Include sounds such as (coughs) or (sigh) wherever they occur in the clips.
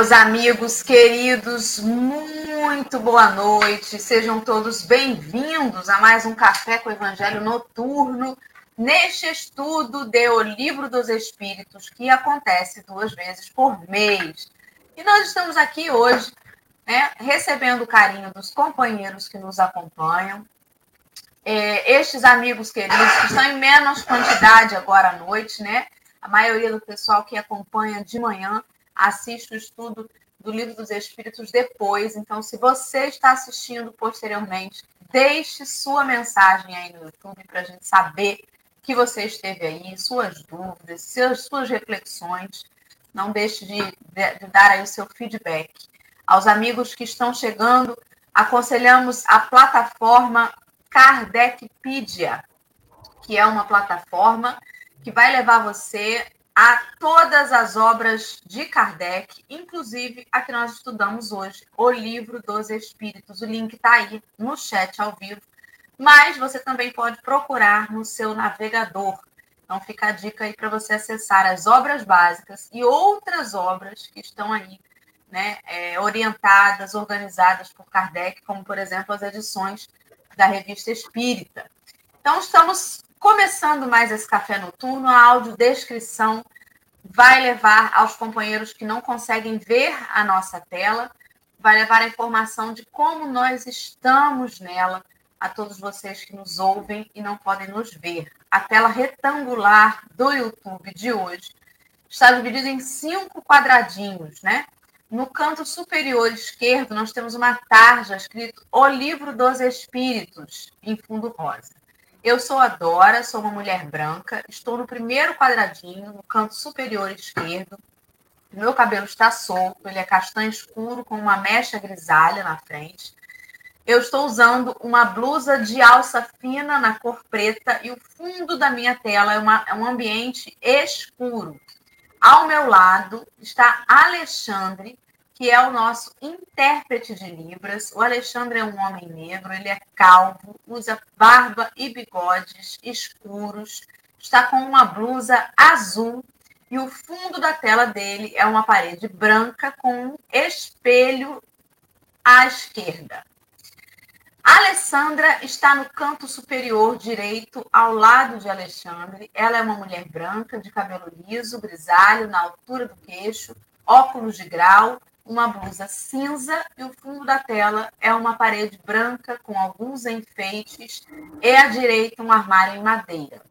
Meus amigos queridos, muito boa noite. Sejam todos bem-vindos a mais um Café com o Evangelho Noturno, neste estudo de O Livro dos Espíritos, que acontece duas vezes por mês. E nós estamos aqui hoje, né, recebendo o carinho dos companheiros que nos acompanham, é, estes amigos queridos que estão em menos quantidade agora à noite, né? A maioria do pessoal que acompanha de manhã assiste o estudo do Livro dos Espíritos depois. Então, se você está assistindo posteriormente, deixe sua mensagem aí no YouTube para a gente saber que você esteve aí, suas dúvidas, suas, reflexões. Não deixe de, de, de dar aí o seu feedback. Aos amigos que estão chegando, aconselhamos a plataforma Kardecpedia, que é uma plataforma que vai levar você a todas as obras de Kardec, inclusive a que nós estudamos hoje, o Livro dos Espíritos. O link está aí no chat ao vivo, mas você também pode procurar no seu navegador. Então fica a dica aí para você acessar as obras básicas e outras obras que estão aí, né, é, orientadas, organizadas por Kardec, como por exemplo as edições da Revista Espírita. Então estamos Começando mais esse café noturno, a audiodescrição vai levar aos companheiros que não conseguem ver a nossa tela, vai levar a informação de como nós estamos nela, a todos vocês que nos ouvem e não podem nos ver. A tela retangular do YouTube de hoje está dividida em cinco quadradinhos, né? No canto superior esquerdo, nós temos uma tarja escrito O Livro dos Espíritos, em fundo rosa. Eu sou a Dora, sou uma mulher branca, estou no primeiro quadradinho, no canto superior esquerdo. Meu cabelo está solto, ele é castanho escuro com uma mecha grisalha na frente. Eu estou usando uma blusa de alça fina na cor preta e o fundo da minha tela é, uma, é um ambiente escuro. Ao meu lado está Alexandre, que é o nosso intérprete de Libras. O Alexandre é um homem negro, ele é calvo, usa barba e bigodes escuros, está com uma blusa azul e o fundo da tela dele é uma parede branca com um espelho à esquerda. A Alessandra está no canto superior direito, ao lado de Alexandre. Ela é uma mulher branca, de cabelo liso, grisalho, na altura do queixo, óculos de grau uma blusa cinza e o fundo da tela é uma parede branca com alguns enfeites e à direita um armário em madeira.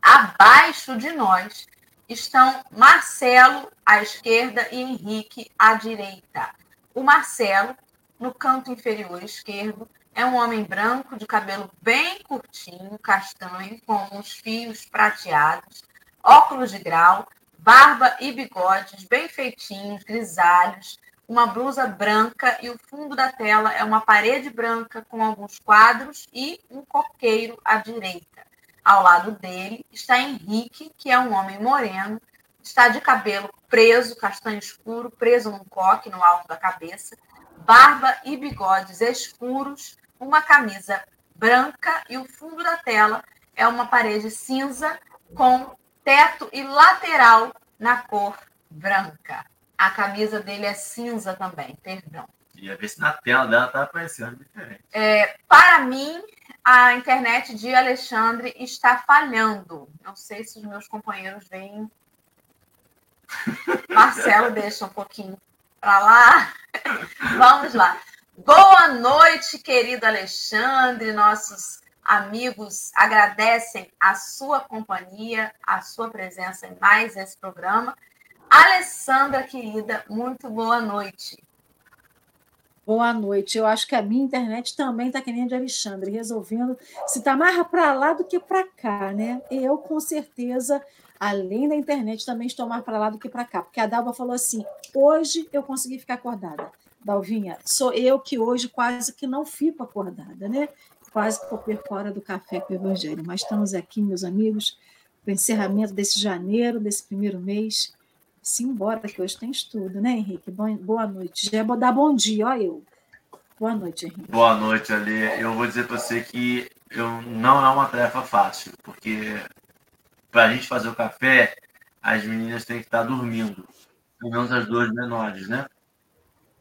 Abaixo de nós estão Marcelo à esquerda e Henrique à direita. O Marcelo, no canto inferior esquerdo, é um homem branco de cabelo bem curtinho, castanho, com alguns fios prateados, óculos de grau, barba e bigodes bem feitinhos, grisalhos, uma blusa branca e o fundo da tela é uma parede branca com alguns quadros e um coqueiro à direita. Ao lado dele está Henrique, que é um homem moreno, está de cabelo preso, castanho escuro, preso num coque no alto da cabeça, barba e bigodes escuros, uma camisa branca e o fundo da tela é uma parede cinza com teto e lateral na cor branca. A camisa dele é cinza também, perdão. Ia ver se na tela dela tá aparecendo diferente. É, para mim, a internet de Alexandre está falhando. Não sei se os meus companheiros veem. (laughs) Marcelo, deixa um pouquinho para lá. Vamos lá. Boa noite, querido Alexandre, nossos amigos agradecem a sua companhia, a sua presença em mais esse programa. Alessandra, querida, muito boa noite. Boa noite. Eu acho que a minha internet também está que nem a de Alexandre, resolvendo se está mais para lá do que para cá, né? Eu, com certeza, além da internet, também estou mais para lá do que para cá. Porque a Dalva falou assim: hoje eu consegui ficar acordada. Dalvinha, sou eu que hoje quase que não fico acordada, né? Quase por fora do café com o Evangelho. Mas estamos aqui, meus amigos, para o encerramento desse janeiro, desse primeiro mês. Simbora, que hoje tem estudo, né, Henrique? Boa noite. Já vou dar bom dia, ó eu. Boa noite, Henrique. Boa noite, Ali. Eu vou dizer para você que eu, não é uma tarefa fácil, porque para a gente fazer o café, as meninas têm que estar dormindo. pelo menos as duas menores, né?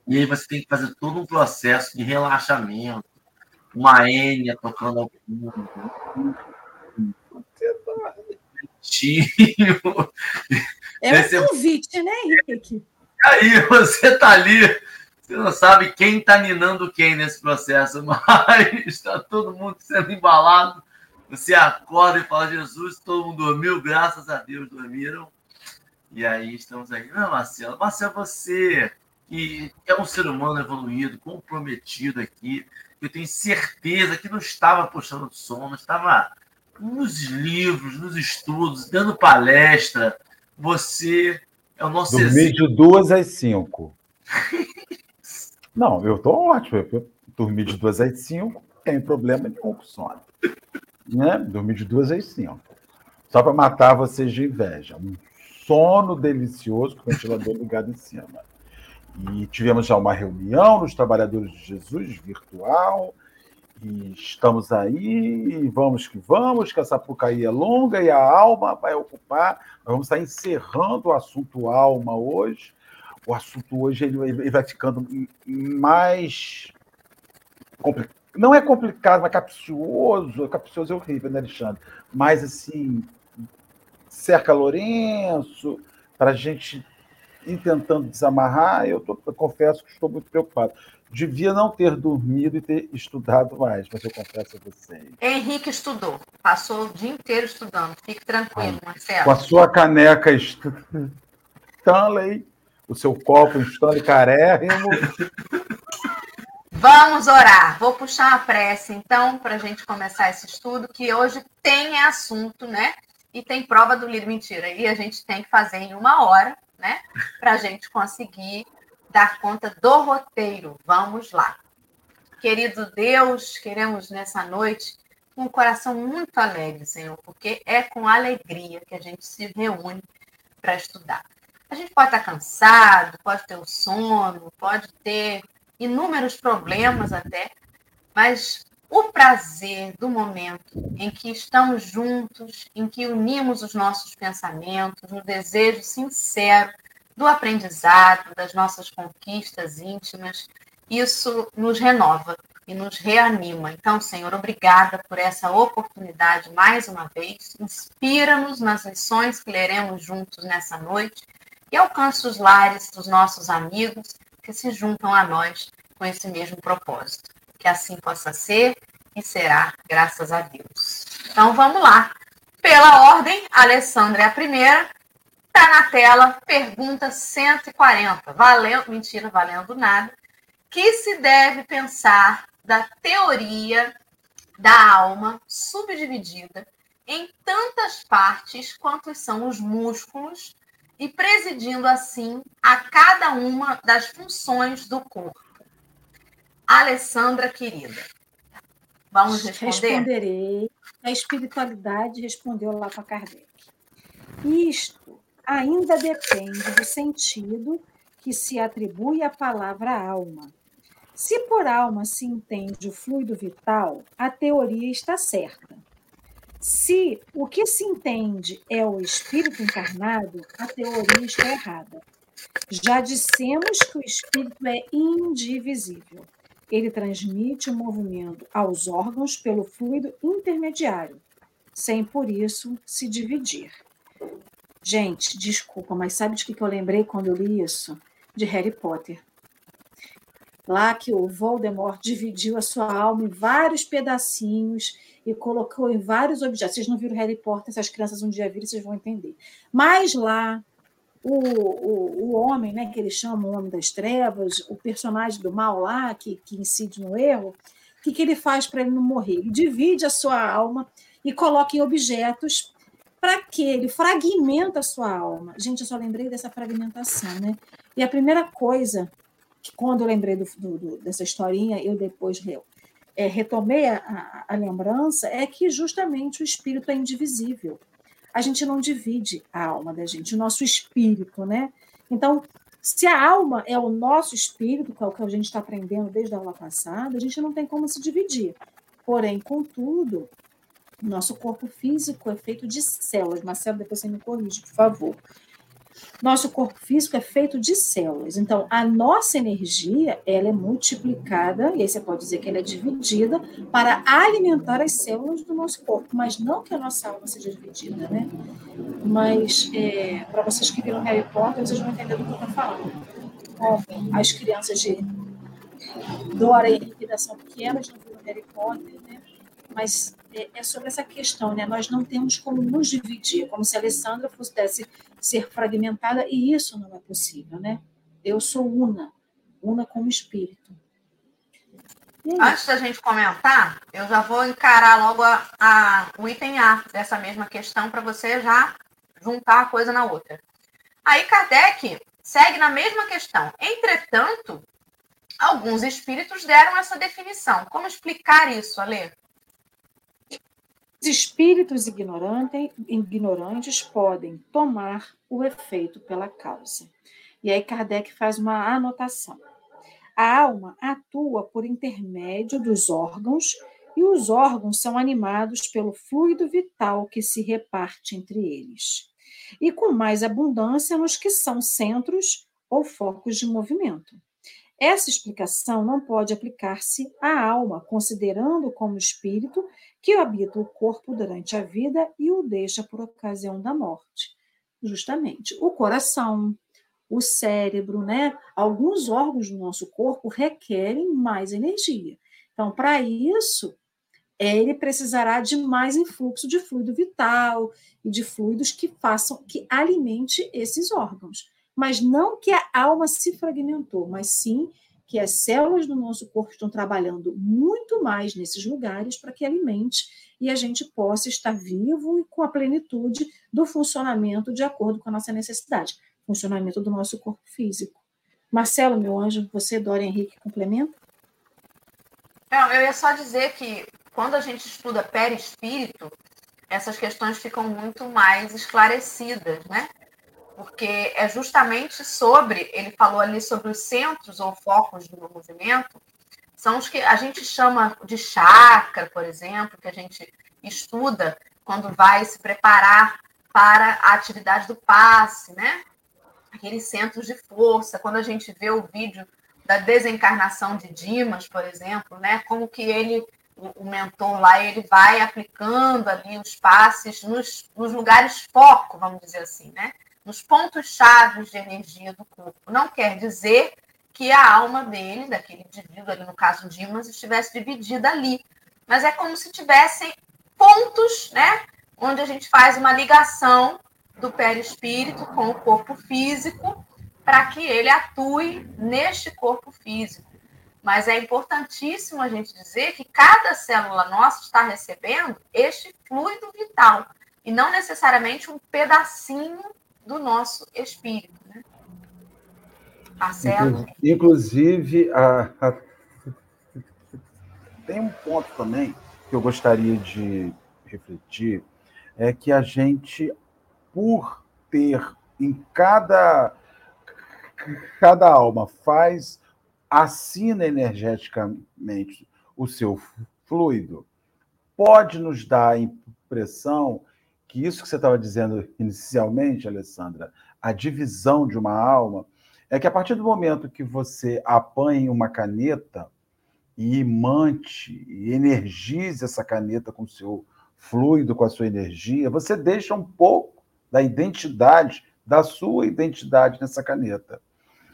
E aí você tem que fazer todo um processo de relaxamento, uma Enya tocando ao fundo. É um convite, né, Henrique? Aí você tá ali, você não sabe quem tá ninando quem nesse processo, (laughs) mas está todo mundo sendo embalado. Você acorda e fala, Jesus, todo mundo dormiu, graças a Deus dormiram. E aí estamos aí. Não, Marcelo, Marcelo, você que é um ser humano evoluído, comprometido aqui, eu tenho certeza que não estava puxando som, estava nos livros, nos estudos, dando palestra. Você é o nosso Dormi exemplo. de duas às cinco. (laughs) não, eu estou ótimo. Eu dormi de duas às cinco, tem problema nenhum com sono. Né? Dormi de duas às cinco. Só para matar vocês de inveja. Um sono delicioso com o ventilador ligado em cima. E tivemos já uma reunião nos Trabalhadores de Jesus virtual. E estamos aí, vamos que vamos, que essa Pucaí é longa e a alma vai ocupar. Nós vamos estar encerrando o assunto alma hoje. O assunto hoje ele, vai ficando mais. Não é complicado, mas capcioso. Capcioso é horrível, né, Alexandre? Mas, assim, cerca Lourenço, para a gente ir tentando desamarrar, eu, tô, eu confesso que estou muito preocupado. Devia não ter dormido e ter estudado mais, mas eu confesso a vocês. Henrique estudou, passou o dia inteiro estudando. Fique tranquilo, ah, Marcelo. Com a sua caneca Stanley, o seu copo Stanley carérrimo. Vamos orar. Vou puxar a prece, então, para a gente começar esse estudo, que hoje tem assunto, né? E tem prova do livro mentira. E a gente tem que fazer em uma hora, né? Para a gente conseguir dar conta do roteiro. Vamos lá. Querido Deus, queremos nessa noite um coração muito alegre, Senhor, porque é com alegria que a gente se reúne para estudar. A gente pode estar cansado, pode ter o sono, pode ter inúmeros problemas até, mas o prazer do momento em que estamos juntos, em que unimos os nossos pensamentos, no desejo sincero do aprendizado, das nossas conquistas íntimas, isso nos renova e nos reanima. Então, Senhor, obrigada por essa oportunidade mais uma vez. Inspira-nos nas lições que leremos juntos nessa noite e alcance os lares dos nossos amigos que se juntam a nós com esse mesmo propósito. Que assim possa ser e será, graças a Deus. Então, vamos lá. Pela ordem, Alessandra é a primeira, Está na tela, pergunta 140. Valendo, mentira, valendo nada. Que se deve pensar da teoria da alma subdividida em tantas partes quantos são os músculos e presidindo assim a cada uma das funções do corpo. Alessandra querida, vamos responder? Responderei. A espiritualidade respondeu lá para Kardec. Isto ainda depende do sentido que se atribui à palavra alma. Se por alma se entende o fluido vital, a teoria está certa. Se o que se entende é o espírito encarnado, a teoria está errada. Já dissemos que o espírito é indivisível. Ele transmite o movimento aos órgãos pelo fluido intermediário, sem por isso se dividir. Gente, desculpa, mas sabe de que, eu lembrei quando eu li isso? De Harry Potter. Lá que o Voldemort dividiu a sua alma em vários pedacinhos e colocou em vários objetos. Vocês não viram Harry Potter, se as crianças um dia virem, vocês vão entender. Mas lá, o, o, o homem, né, que eles chamam o Homem das Trevas, o personagem do mal lá, que, que incide no erro, o que, que ele faz para ele não morrer? Ele divide a sua alma e coloca em objetos para que ele fragmenta a sua alma. Gente, eu só lembrei dessa fragmentação, né? E a primeira coisa, que quando eu lembrei do, do, dessa historinha, eu depois é, retomei a, a, a lembrança, é que justamente o espírito é indivisível. A gente não divide a alma da gente, o nosso espírito, né? Então, se a alma é o nosso espírito, que é o que a gente está aprendendo desde a aula passada, a gente não tem como se dividir. Porém, contudo, nosso corpo físico é feito de células. Marcelo, depois você me corrige, por favor. Nosso corpo físico é feito de células. Então, a nossa energia, ela é multiplicada, e aí você pode dizer que ela é dividida para alimentar as células do nosso corpo, mas não que a nossa alma seja dividida, né? Mas, é, para vocês que viram Harry Potter, vocês vão entender do que eu estou falando. As crianças de Dora e da são pequenas, não viram Harry Potter, né? Mas é, é, sobre essa questão, né? Nós não temos como nos dividir, como se a Alessandra pudesse ser fragmentada, e isso não é possível, né? Eu sou una, una como espírito. Antes da gente comentar, eu já vou encarar logo a, a, o item A dessa mesma questão para você já juntar a coisa na outra. Aí Kardec segue na mesma questão. Entretanto, alguns espíritos deram essa definição. Como explicar isso, Ale? espíritos ignorantes podem tomar o efeito pela causa. E aí Kardec faz uma anotação. A alma atua por intermédio dos órgãos e os órgãos são animados pelo fluido vital que se reparte entre eles, e com mais abundância nos que são centros ou focos de movimento. Essa explicação não pode aplicar-se à alma, considerando como espírito que habita o corpo durante a vida e o deixa por ocasião da morte. Justamente, o coração, o cérebro, né? Alguns órgãos do nosso corpo requerem mais energia. Então, para isso, ele precisará de mais influxo de fluido vital e de fluidos que façam, que alimente esses órgãos. Mas não que a alma se fragmentou, mas sim que as células do nosso corpo estão trabalhando muito mais nesses lugares para que alimente e a gente possa estar vivo e com a plenitude do funcionamento de acordo com a nossa necessidade, funcionamento do nosso corpo físico. Marcelo, meu anjo, você, Dora Henrique, complementa? Não, eu ia só dizer que quando a gente estuda perispírito, essas questões ficam muito mais esclarecidas, né? Porque é justamente sobre, ele falou ali sobre os centros ou focos do movimento, são os que a gente chama de chakra, por exemplo, que a gente estuda quando vai se preparar para a atividade do passe, né? Aqueles centros de força, quando a gente vê o vídeo da desencarnação de Dimas, por exemplo, né? Como que ele, o mentor lá, ele vai aplicando ali os passes nos, nos lugares foco, vamos dizer assim, né? Nos pontos chaves de energia do corpo. Não quer dizer que a alma dele, daquele indivíduo, ali no caso Dimas, estivesse dividida ali. Mas é como se tivessem pontos, né? Onde a gente faz uma ligação do perispírito com o corpo físico para que ele atue neste corpo físico. Mas é importantíssimo a gente dizer que cada célula nossa está recebendo este fluido vital e não necessariamente um pedacinho do nosso espírito. Né? Marcelo? Inclusive, a, tem um ponto também que eu gostaria de refletir, é que a gente, por ter em cada, cada alma, faz, assina energeticamente o seu fluido, pode nos dar a impressão que isso que você estava dizendo inicialmente, Alessandra, a divisão de uma alma, é que a partir do momento que você apanha uma caneta e imante e energize essa caneta com o seu fluido, com a sua energia, você deixa um pouco da identidade, da sua identidade nessa caneta.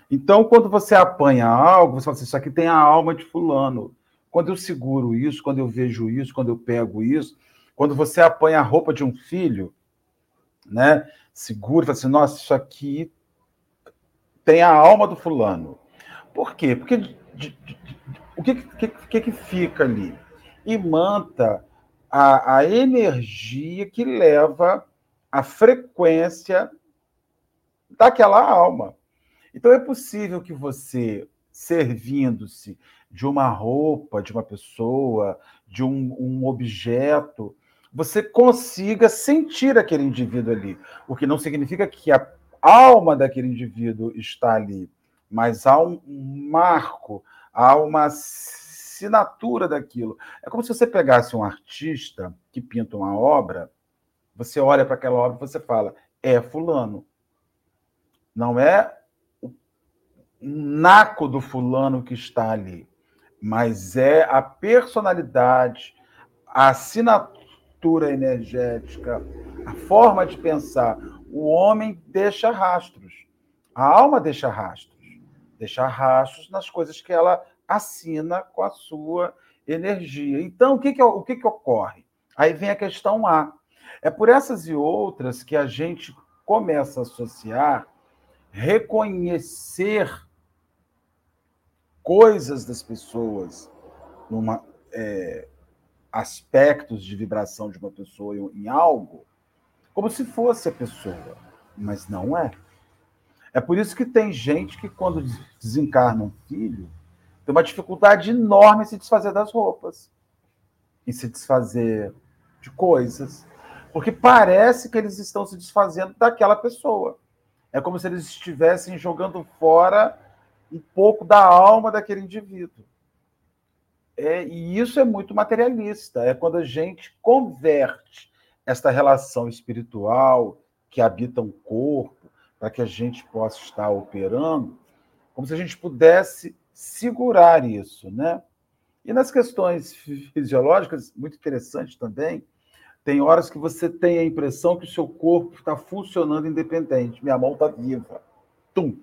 Então, quando você apanha algo, você fala assim, isso aqui tem a alma de fulano. Quando eu seguro isso, quando eu vejo isso, quando eu pego isso, quando você apanha a roupa de um filho, né? Segura fala assim, nossa, isso aqui tem a alma do fulano. Por quê? Porque de, de, de, o que, que, que, que fica ali? Imanta a, a energia que leva a frequência daquela alma. Então é possível que você, servindo-se de uma roupa, de uma pessoa, de um, um objeto, você consiga sentir aquele indivíduo ali. O que não significa que a alma daquele indivíduo está ali, mas há um marco, há uma assinatura daquilo. É como se você pegasse um artista que pinta uma obra, você olha para aquela obra e você fala, é fulano. Não é o naco do fulano que está ali, mas é a personalidade, a assinatura energética, a forma de pensar. O homem deixa rastros, a alma deixa rastros, deixa rastros nas coisas que ela assina com a sua energia. Então, o que, que, o que, que ocorre? Aí vem a questão A. É por essas e outras que a gente começa a associar, reconhecer coisas das pessoas, numa, é, aspectos de vibração de uma pessoa em algo, como se fosse a pessoa, mas não é. É por isso que tem gente que, quando desencarna um filho, tem uma dificuldade enorme em se desfazer das roupas, em se desfazer de coisas, porque parece que eles estão se desfazendo daquela pessoa. É como se eles estivessem jogando fora um pouco da alma daquele indivíduo. É, e isso é muito materialista. É quando a gente converte esta relação espiritual que habita um corpo, para que a gente possa estar operando, como se a gente pudesse segurar isso, né? E nas questões fisiológicas, muito interessante também, tem horas que você tem a impressão que o seu corpo está funcionando independente. Minha mão está viva. Tum!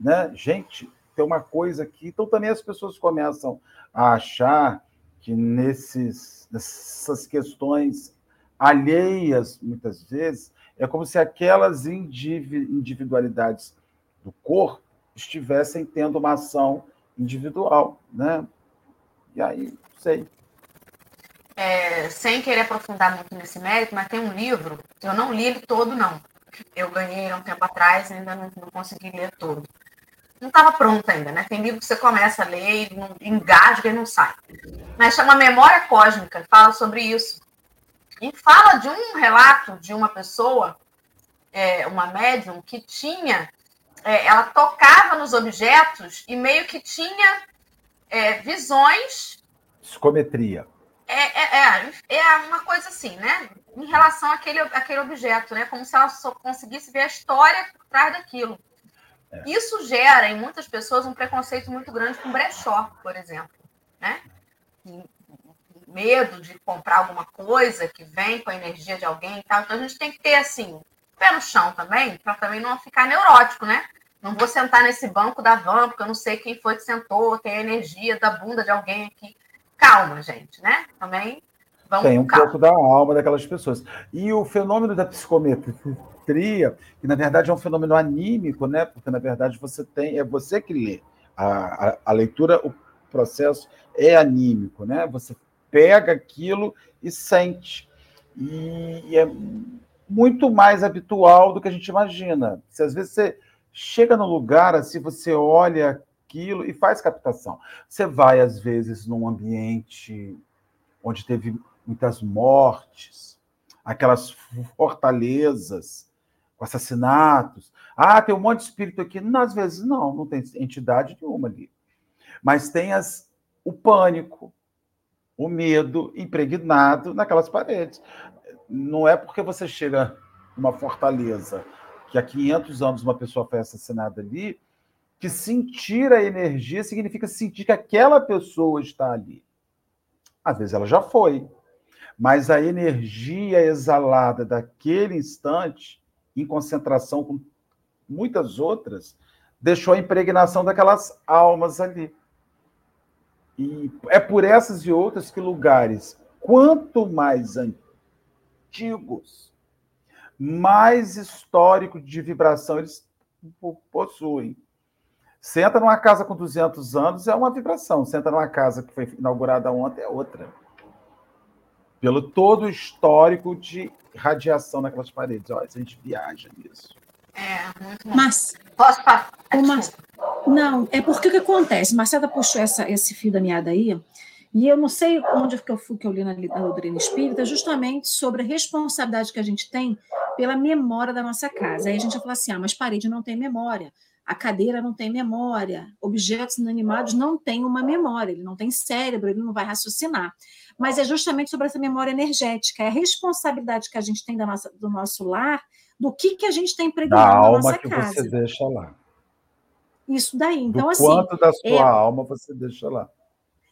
Né? Gente, tem uma coisa aqui. Então também as pessoas começam a achar que nesses, nessas questões alheias, muitas vezes, é como se aquelas individualidades do corpo estivessem tendo uma ação individual, né? E aí, sei é, sem querer aprofundar muito nesse mérito, mas tem um livro, eu não li ele todo, não. Eu ganhei há um tempo atrás, ainda não, não consegui ler todo. Não estava pronto ainda, né? Tem livro que você começa a ler e não, engasga e não sai. Mas chama Memória Cósmica, fala sobre isso. E fala de um relato de uma pessoa, é, uma médium, que tinha, é, ela tocava nos objetos e meio que tinha é, visões. Psicometria é, é, é, é uma coisa assim, né? Em relação àquele, àquele objeto, né? Como se ela só conseguisse ver a história por trás daquilo. É. Isso gera em muitas pessoas um preconceito muito grande com brechó, por exemplo, né? Medo de comprar alguma coisa que vem com a energia de alguém e tal. Então a gente tem que ter assim, pé no chão também, para também não ficar neurótico, né? Não vou sentar nesse banco da van, porque eu não sei quem foi que sentou, tem a energia da bunda de alguém aqui calma, gente, né? Também vamos Tem um pouco da alma daquelas pessoas. E o fenômeno da psicometria, que na verdade é um fenômeno anímico, né? Porque na verdade você tem, é você que lê. A, a, a leitura, o processo é anímico, né? Você pega aquilo e sente. E, e é muito mais habitual do que a gente imagina. Se às vezes você chega no lugar, assim, você olha aquilo e faz captação. Você vai, às vezes, num ambiente onde teve muitas mortes, aquelas fortalezas com assassinatos. Ah, tem um monte de espírito aqui. Não, às vezes não, não tem entidade nenhuma ali. Mas tem as, o pânico, o medo impregnado naquelas paredes. Não é porque você chega numa fortaleza que há 500 anos uma pessoa foi assassinada ali, que sentir a energia significa sentir que aquela pessoa está ali. Às vezes ela já foi, mas a energia exalada daquele instante, em concentração com muitas outras, deixou a impregnação daquelas almas ali. E é por essas e outras que lugares, quanto mais antigos, mais histórico de vibração eles possuem. Senta numa casa com 200 anos é uma vibração. Senta numa casa que foi inaugurada ontem é outra. Pelo todo o histórico de radiação naquelas paredes. Olha, a gente viaja nisso. É, muito bom. Mas, Posso falar? Mas, não, é porque o que acontece? Marcela puxou essa, esse fio da meada aí, e eu não sei onde que eu fui que eu li na, na doutrina espírita, justamente sobre a responsabilidade que a gente tem pela memória da nossa casa. Aí a gente vai falar assim: ah, mas parede não tem memória. A cadeira não tem memória, objetos inanimados não têm uma memória, ele não tem cérebro, ele não vai raciocinar. Mas é justamente sobre essa memória energética, é a responsabilidade que a gente tem da nossa, do nosso lar, do que, que a gente está impregnando da na alma nossa que casa. você deixa lá. Isso daí. Então, do assim. quanto da sua é- alma você deixa lá.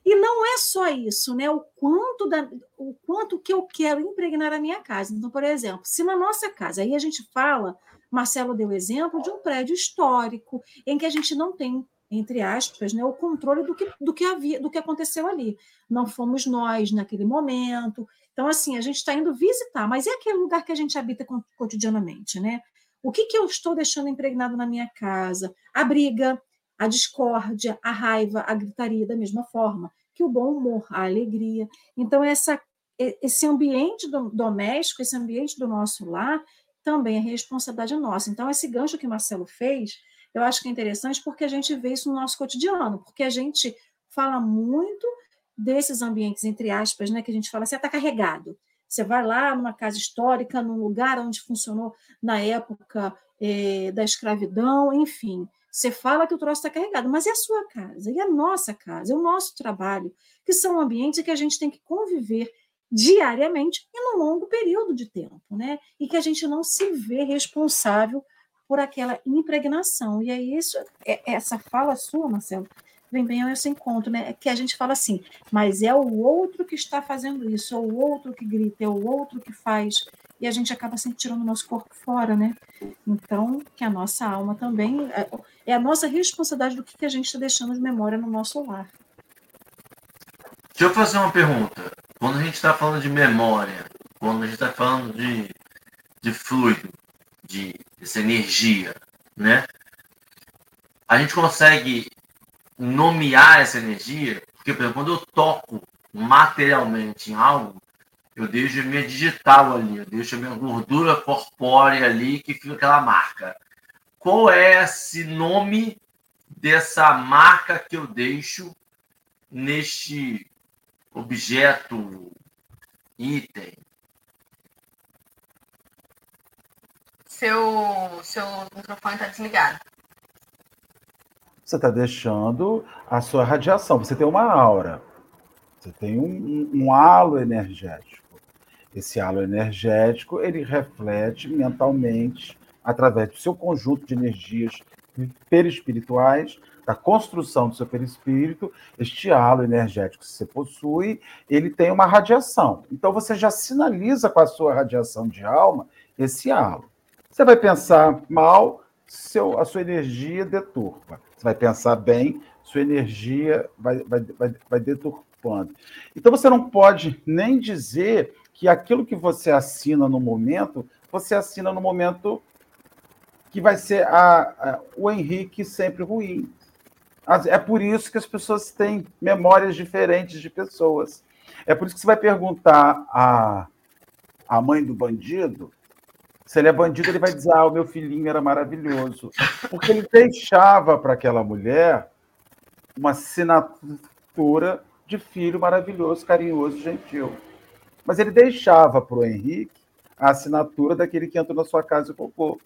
E não é só isso, né? O quanto, da, o quanto que eu quero impregnar a minha casa. Então, por exemplo, se na nossa casa, aí a gente fala, Marcelo deu exemplo de um prédio histórico, em que a gente não tem, entre aspas, né, o controle do que, do, que havia, do que aconteceu ali. Não fomos nós naquele momento. Então, assim, a gente está indo visitar, mas é aquele lugar que a gente habita co- cotidianamente, né? O que, que eu estou deixando impregnado na minha casa? A briga, a discórdia, a raiva, a gritaria, da mesma forma que o bom humor, a alegria. Então, essa, esse ambiente do- doméstico, esse ambiente do nosso lar, também é responsabilidade nossa. Então, esse gancho que o Marcelo fez, eu acho que é interessante porque a gente vê isso no nosso cotidiano, porque a gente fala muito desses ambientes, entre aspas, né, que a gente fala assim, está carregado. Você vai lá numa casa histórica, num lugar onde funcionou na época eh, da escravidão, enfim. Você fala que o troço está carregado, mas é a sua casa, e a nossa casa, é o nosso trabalho, que são ambientes que a gente tem que conviver diariamente e num longo período de tempo, né? E que a gente não se vê responsável por aquela impregnação. E aí, isso, é- essa fala sua, Marcelo, vem bem ao esse encontro, né? Que a gente fala assim, mas é o outro que está fazendo isso, é o outro que grita, é o outro que faz, e a gente acaba sempre tirando o nosso corpo fora, né? Então, que a nossa alma também é- é a nossa responsabilidade do que que a gente está deixando de memória no nosso lar. Deixa eu fazer uma pergunta. Quando a gente está falando de memória, quando a gente está falando de, de fluido, de essa energia, né? A gente consegue nomear essa energia? Porque, por exemplo, quando eu toco materialmente em algo, eu deixo a minha digital ali, eu deixo a minha gordura corpórea ali, que fica aquela marca. Qual é esse nome dessa marca que eu deixo neste objeto, item? Seu, seu microfone está desligado. Você está deixando a sua radiação. Você tem uma aura. Você tem um, um- um halo energético. Esse halo energético ele reflete mentalmente através do seu conjunto de energias perispirituais, da construção do seu perispírito, este halo energético que você possui, ele tem uma radiação. Então você já sinaliza com a sua radiação de alma esse halo. Você vai pensar mal, seu, a sua energia deturpa. Você vai pensar bem, sua energia vai, vai, vai, vai deturpando. Então você não pode nem dizer que aquilo que você assina no momento, você assina no momento que vai ser a, a- o Henrique sempre ruim. É por isso que as pessoas têm memórias diferentes de pessoas. É por isso que você vai perguntar à, à mãe do bandido, se ele é bandido, ele vai dizer: Ah, o meu filhinho era maravilhoso. Porque ele deixava para aquela mulher uma assinatura de filho maravilhoso, carinhoso, gentil. Mas ele deixava para o Henrique a assinatura daquele que entrou na sua casa e roubou.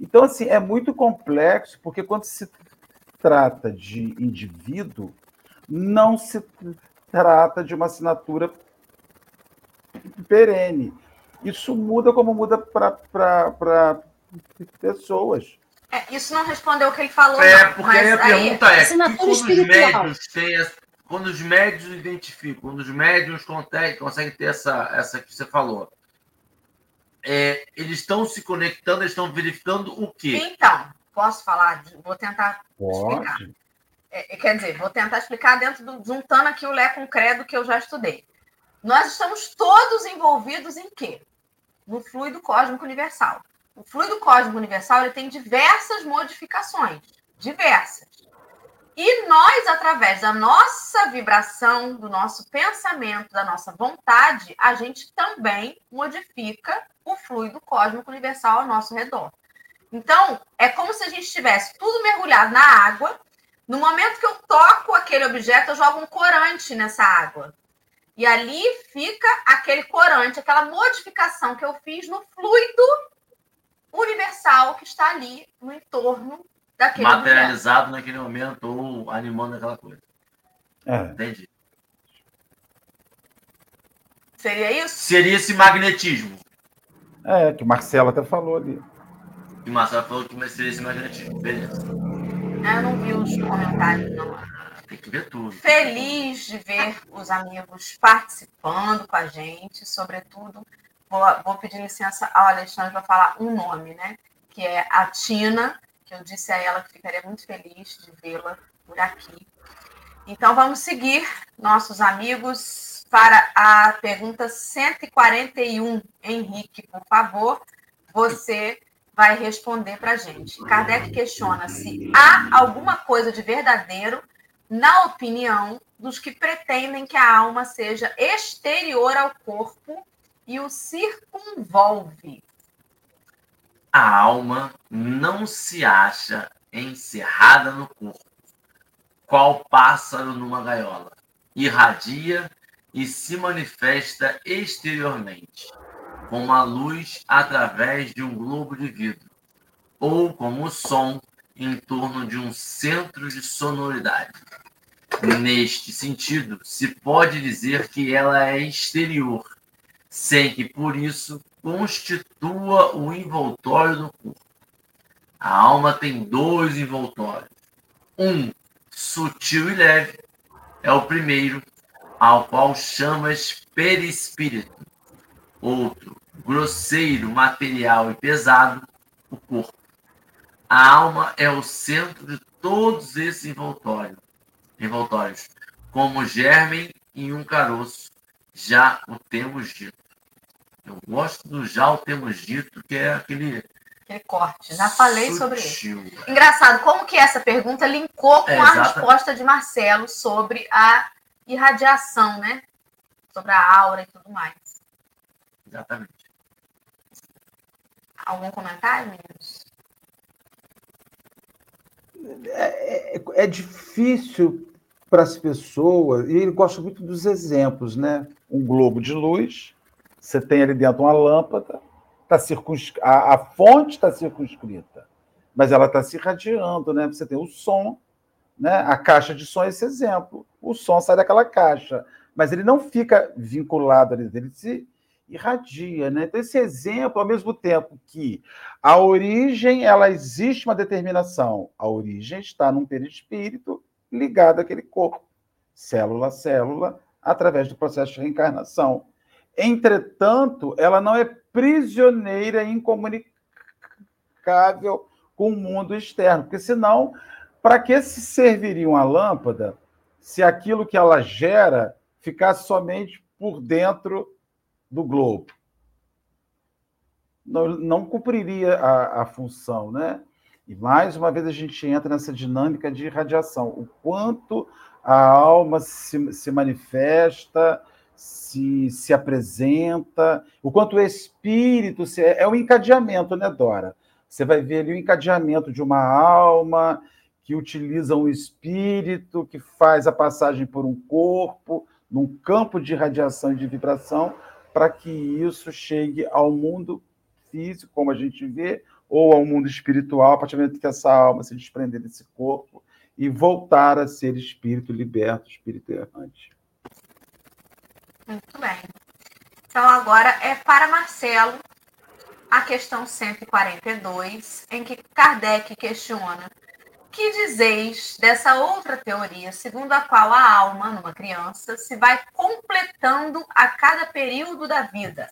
Então, assim, é muito complexo, porque quando se trata de indivíduo, não se trata de uma assinatura perene. Isso muda como muda para pessoas. É, isso não respondeu o que ele falou, É, não, porque aí mas a pergunta é: assinatura quando os médios têm quando os médios identificam, quando os médios conseguem, conseguem ter essa, essa que você falou, é, eles estão se conectando, eles estão verificando o quê? Então, posso falar? Vou tentar Pode. É, quer dizer, vou tentar explicar dentro do, juntando aqui o Lé com o Credo que eu já estudei. Nós estamos todos envolvidos em quê? No fluido cósmico universal. O fluido cósmico universal ele tem diversas modificações, diversas. E nós, através da nossa vibração, do nosso pensamento, da nossa vontade, a gente também modifica o fluido cósmico universal ao nosso redor. Então, é como se a gente estivesse tudo mergulhado na água no momento que eu toco aquele objeto, eu jogo um corante nessa água. E ali fica aquele corante, aquela modificação que eu fiz no fluido universal que está ali no entorno daquele materializado objeto. naquele momento ou animando aquela coisa. É. Entendi. Seria isso? Seria esse magnetismo. É, que Marcela até falou ali. E Marcela falou que seria esse magnetismo. Beleza. Eu não vi os comentários, não. Tem que ver tudo. Feliz de ver os amigos participando com a gente, sobretudo. Vou, vou pedir licença ao Alexandre para falar um nome, né? Que é a Tina, que eu disse a ela que ficaria muito feliz de vê-la por aqui. Então vamos seguir, nossos amigos para a pergunta 141. Henrique, por favor, você vai responder para a gente. Kardec questiona se há alguma coisa de verdadeiro na opinião dos que pretendem que a alma seja exterior ao corpo e o circunvolve. A alma não se acha encerrada no corpo, qual pássaro numa gaiola. Irradia e se manifesta exteriormente, como a luz através de um globo de vidro, ou como o som em torno de um centro de sonoridade. Neste sentido, se pode dizer que ela é exterior, sem que por isso constitua o envoltório do corpo. A alma tem dois envoltórios. Um, sutil e leve, é o primeiro, ao qual chamas perispírito. Outro, grosseiro, material e pesado, o corpo. A alma é o centro de todos esses envoltórios, envoltórios como germen em um caroço. Já o temos dito. Eu gosto do já o temos dito, que é aquele aquele corte. Já falei sobre isso. Engraçado, como que essa pergunta linkou com é, a resposta de Marcelo sobre a irradiação, né? Sobre a aura e tudo mais. Exatamente. Algum comentário, meninos? É, é, é difícil para as pessoas, e ele gosta muito dos exemplos, né? Um globo de luz, você tem ali dentro uma lâmpada, tá circuns... a, a fonte está circunscrita, mas ela está se irradiando, né? Você tem o som, né? A caixa de som é esse exemplo. O som sai daquela caixa, mas ele não fica vinculado ali, ele se irradia. Né? Então, esse exemplo, ao mesmo tempo que a origem, ela existe uma determinação. A origem está num perispírito ligado àquele corpo, célula a célula, através do processo de reencarnação. Entretanto, ela não é prisioneira incomunicável com o mundo externo, porque senão para que se serviria uma lâmpada se aquilo que ela gera ficasse somente por dentro do globo? Não, não cumpriria a, a função, né? E mais uma vez a gente entra nessa dinâmica de radiação. O quanto a alma se, se manifesta, se, se apresenta, o quanto o espírito se, é o encadeamento, né, Dora? Você vai ver ali o encadeamento de uma alma que utilizam o espírito, que faz a passagem por um corpo, num campo de radiação e de vibração, para que isso chegue ao mundo físico, como a gente vê, ou ao mundo espiritual, a partir do momento que essa alma se desprender desse corpo e voltar a ser espírito liberto, espírito errante. Muito bem. Então, agora é para Marcelo a questão 142, em que Kardec questiona que dizeis dessa outra teoria, segundo a qual a alma, numa criança, se vai completando a cada período da vida?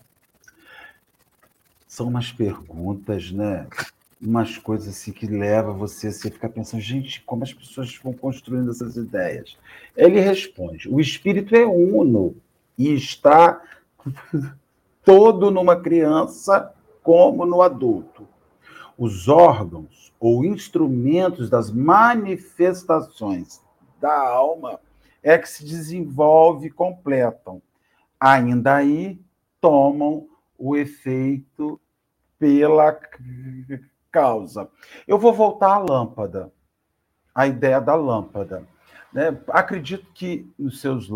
São umas perguntas, né? Umas coisas assim que leva você a ficar pensando, gente, como as pessoas vão construindo essas ideias. Ele responde: o espírito é uno e está (laughs) todo numa criança como no adulto. Os órgãos ou instrumentos das manifestações da alma é que se desenvolve e completam. Ainda aí tomam o efeito pela causa. Eu vou voltar à lâmpada, a ideia da lâmpada. Né? Acredito que nos seus,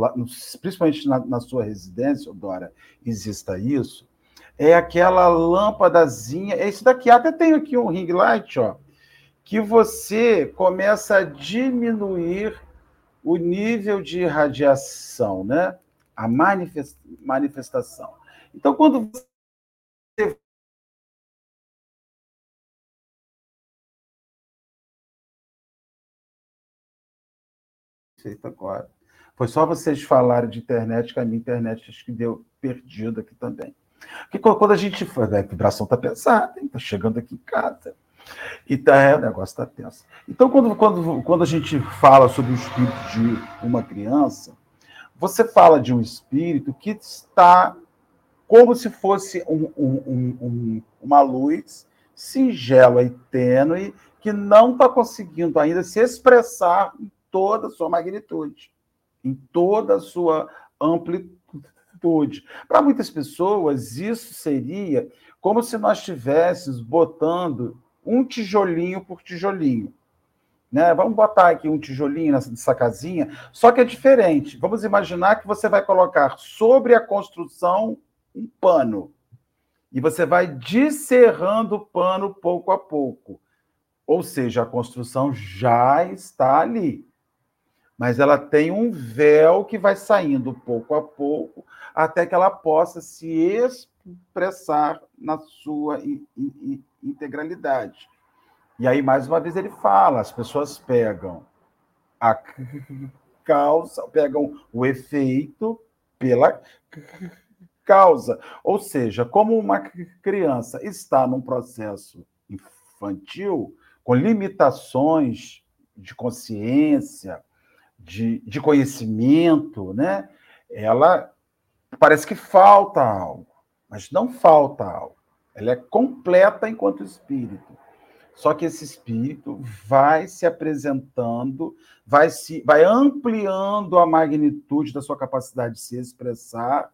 principalmente na, na sua residência, Dora, exista isso. É aquela lâmpadazinha. Esse daqui até tem aqui um ring light, ó que você começa a diminuir o nível de radiação, né? A manifestação. Então, quando você feito agora. Foi só vocês falarem de internet que a minha internet acho que deu perdido aqui também. Porque quando a gente. A vibração está pesada, está chegando aqui em casa. E tá, é, o negócio está tenso. Então, quando, quando, quando a gente fala sobre o espírito de uma criança, você fala de um espírito que está como se fosse um, um, um, uma luz singela e tênue que não está conseguindo ainda se expressar em toda a sua magnitude, em toda a sua amplitude. Para muitas pessoas, isso seria como se nós estivéssemos botando um tijolinho por tijolinho. Né? Vamos botar aqui um tijolinho nessa casinha, só que é diferente. Vamos imaginar que você vai colocar sobre a construção um pano. E você vai descerrando o pano pouco a pouco. Ou seja, a construção já está ali. Mas ela tem um véu que vai saindo pouco a pouco até que ela possa se expressar na sua integralidade. E aí, mais uma vez, ele fala: as pessoas pegam a causa, pegam o efeito pela causa. Ou seja, como uma criança está num processo infantil, com limitações de consciência, de, de conhecimento, né? ela parece que falta algo, mas não falta algo. Ela é completa enquanto espírito. Só que esse espírito vai se apresentando, vai se vai ampliando a magnitude da sua capacidade de se expressar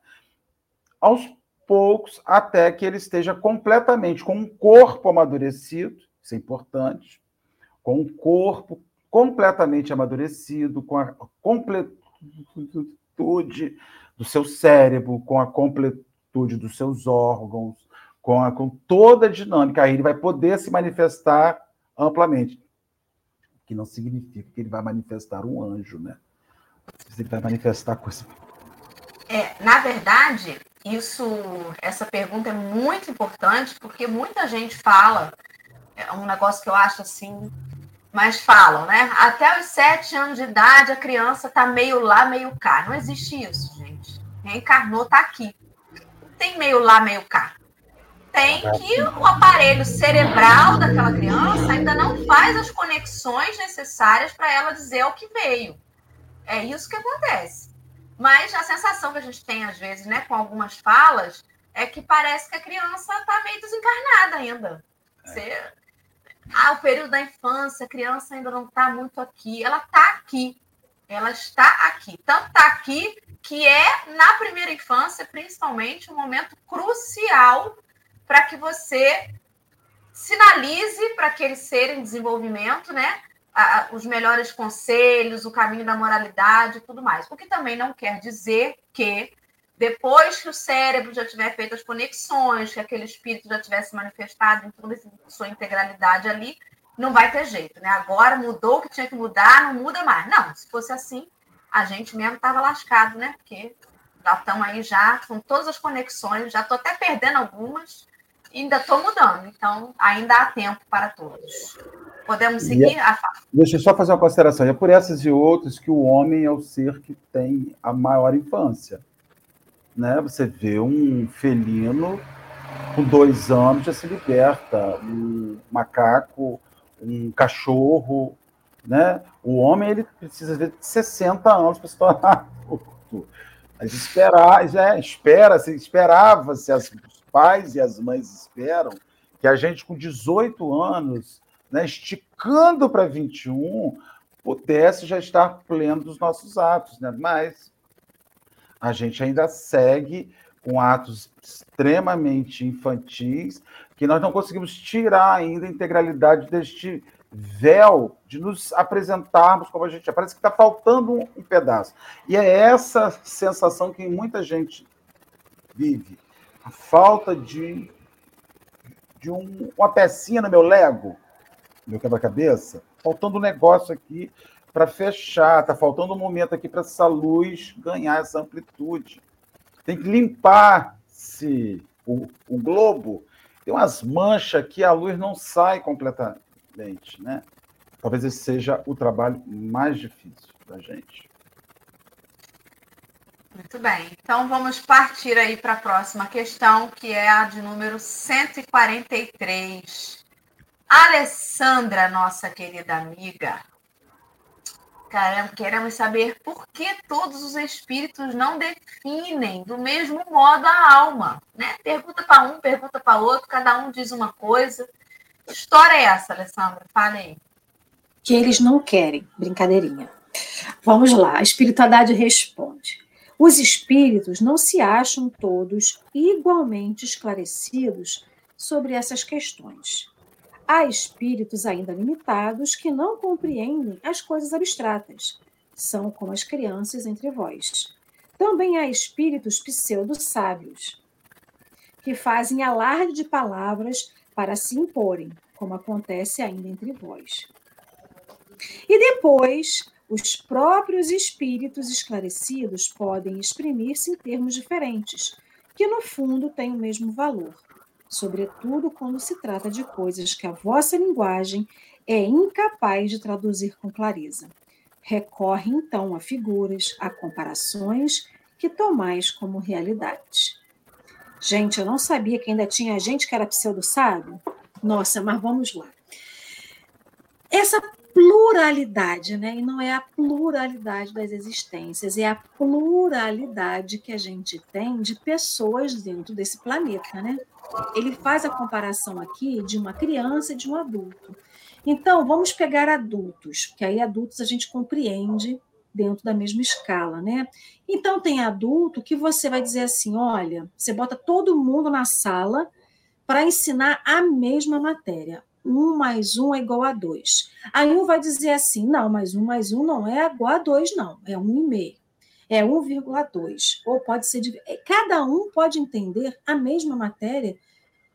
aos poucos até que ele esteja completamente com um corpo amadurecido, isso é importante, com um corpo completamente amadurecido, com a completude do seu cérebro, com a completude dos seus órgãos, com, a, com toda a dinâmica, aí ele vai poder se manifestar amplamente. O que não significa que ele vai manifestar um anjo, né? Ele vai manifestar coisa. É, na verdade, isso, essa pergunta é muito importante porque muita gente fala, é um negócio que eu acho assim, mas falam, né? Até os sete anos de idade a criança tá meio lá, meio cá. Não existe isso, gente. Reencarnou, tá aqui. Tem meio lá, meio cá tem que o aparelho cerebral daquela criança ainda não faz as conexões necessárias para ela dizer o que veio. É isso que acontece. Mas a sensação que a gente tem, às vezes, né, com algumas falas, é que parece que a criança está meio desencarnada ainda. Você... Ah, o período da infância, a criança ainda não está muito aqui. Ela está aqui. Ela está aqui. Tanto está aqui que é, na primeira infância, principalmente, um momento crucial para que você sinalize para aquele ser em desenvolvimento, né? os melhores conselhos, o caminho da moralidade e tudo mais. O que também não quer dizer que depois que o cérebro já tiver feito as conexões, que aquele espírito já tivesse manifestado em toda sua integralidade ali, não vai ter jeito, né? Agora mudou o que tinha que mudar, não muda mais. Não, se fosse assim, a gente mesmo estava lascado, né? Porque já estamos aí já com todas as conexões, já estou até perdendo algumas, ainda estou mudando, então ainda há tempo para todos. Podemos seguir? É, deixa eu só fazer uma consideração. É por essas e outras que o homem é o ser que tem a maior infância. Né? Você vê um felino com dois anos já se liberta, um macaco, um cachorro, né? O homem ele precisa de 60 anos para se tornar. Mas esperar, é, espera, se esperava-se as pais e as mães esperam que a gente, com 18 anos, né, esticando para 21, pudesse já estar pleno dos nossos atos, né? mas a gente ainda segue com atos extremamente infantis, que nós não conseguimos tirar ainda a integralidade deste véu de nos apresentarmos como a gente é. Parece que está faltando um, pedaço. E é essa sensação que muita gente vive a falta de, de um, uma pecinha no meu Lego. meu quebra-cabeça, faltando um negócio aqui para fechar, está faltando um momento aqui para essa luz ganhar essa amplitude. Tem que limpar-se o, o globo. Tem umas manchas que a luz não sai completamente, né? Talvez esse seja o trabalho mais difícil da gente. Muito bem. Então vamos partir aí para a próxima questão, que é a de número 143. Alessandra, nossa querida amiga. Queremos saber por que todos os espíritos não definem do mesmo modo a alma, né? Pergunta para um, pergunta para outro, cada um diz uma coisa. Que história é essa, Alessandra? Fale aí. Que eles não querem, brincadeirinha. Vamos lá, a espiritualidade responde. Os espíritos não se acham todos igualmente esclarecidos sobre essas questões. Há espíritos ainda limitados que não compreendem as coisas abstratas. São como as crianças entre vós. Também há espíritos pseudo-sábios, que fazem alarde de palavras para se imporem, como acontece ainda entre vós. E depois, os próprios espíritos esclarecidos podem exprimir-se em termos diferentes, que no fundo têm o mesmo valor sobretudo quando se trata de coisas que a vossa linguagem é incapaz de traduzir com clareza. Recorre então a figuras, a comparações que tomais como realidade. Gente, eu não sabia que ainda tinha gente que era pseudo-sábio. Nossa, mas vamos lá. Essa pluralidade, né? E não é a pluralidade das existências, é a pluralidade que a gente tem de pessoas dentro desse planeta, né? Ele faz a comparação aqui de uma criança e de um adulto. Então, vamos pegar adultos, que aí adultos a gente compreende dentro da mesma escala, né? Então, tem adulto que você vai dizer assim: olha, você bota todo mundo na sala para ensinar a mesma matéria. Um mais um é igual a dois. Aí um vai dizer assim: não, mas um mais um não é igual a dois, não, é um e meio é 1,2, ou pode ser. É, cada um pode entender a mesma matéria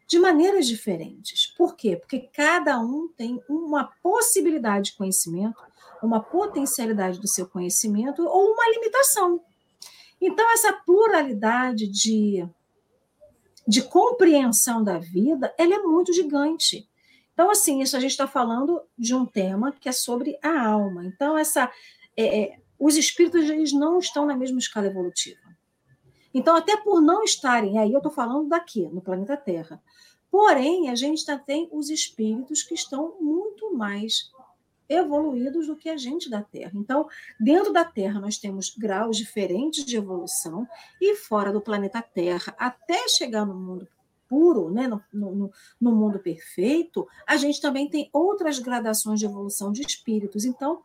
de maneiras diferentes. Por quê? Porque cada um tem uma possibilidade de conhecimento, uma potencialidade do seu conhecimento ou uma limitação. Então, essa pluralidade de, de compreensão da vida, ela é muito gigante. Então, assim, isso a gente está falando de um tema que é sobre a alma. Então, essa é, é os espíritos eles não estão na mesma escala evolutiva. Então, até por não estarem, aí eu estou falando daqui, no planeta Terra. Porém, a gente já tem os espíritos que estão muito mais evoluídos do que a gente da Terra. Então, dentro da Terra, nós temos graus diferentes de evolução, e fora do planeta Terra, até chegar no mundo puro, né, no, no, no mundo perfeito, a gente também tem outras gradações de evolução de espíritos. Então,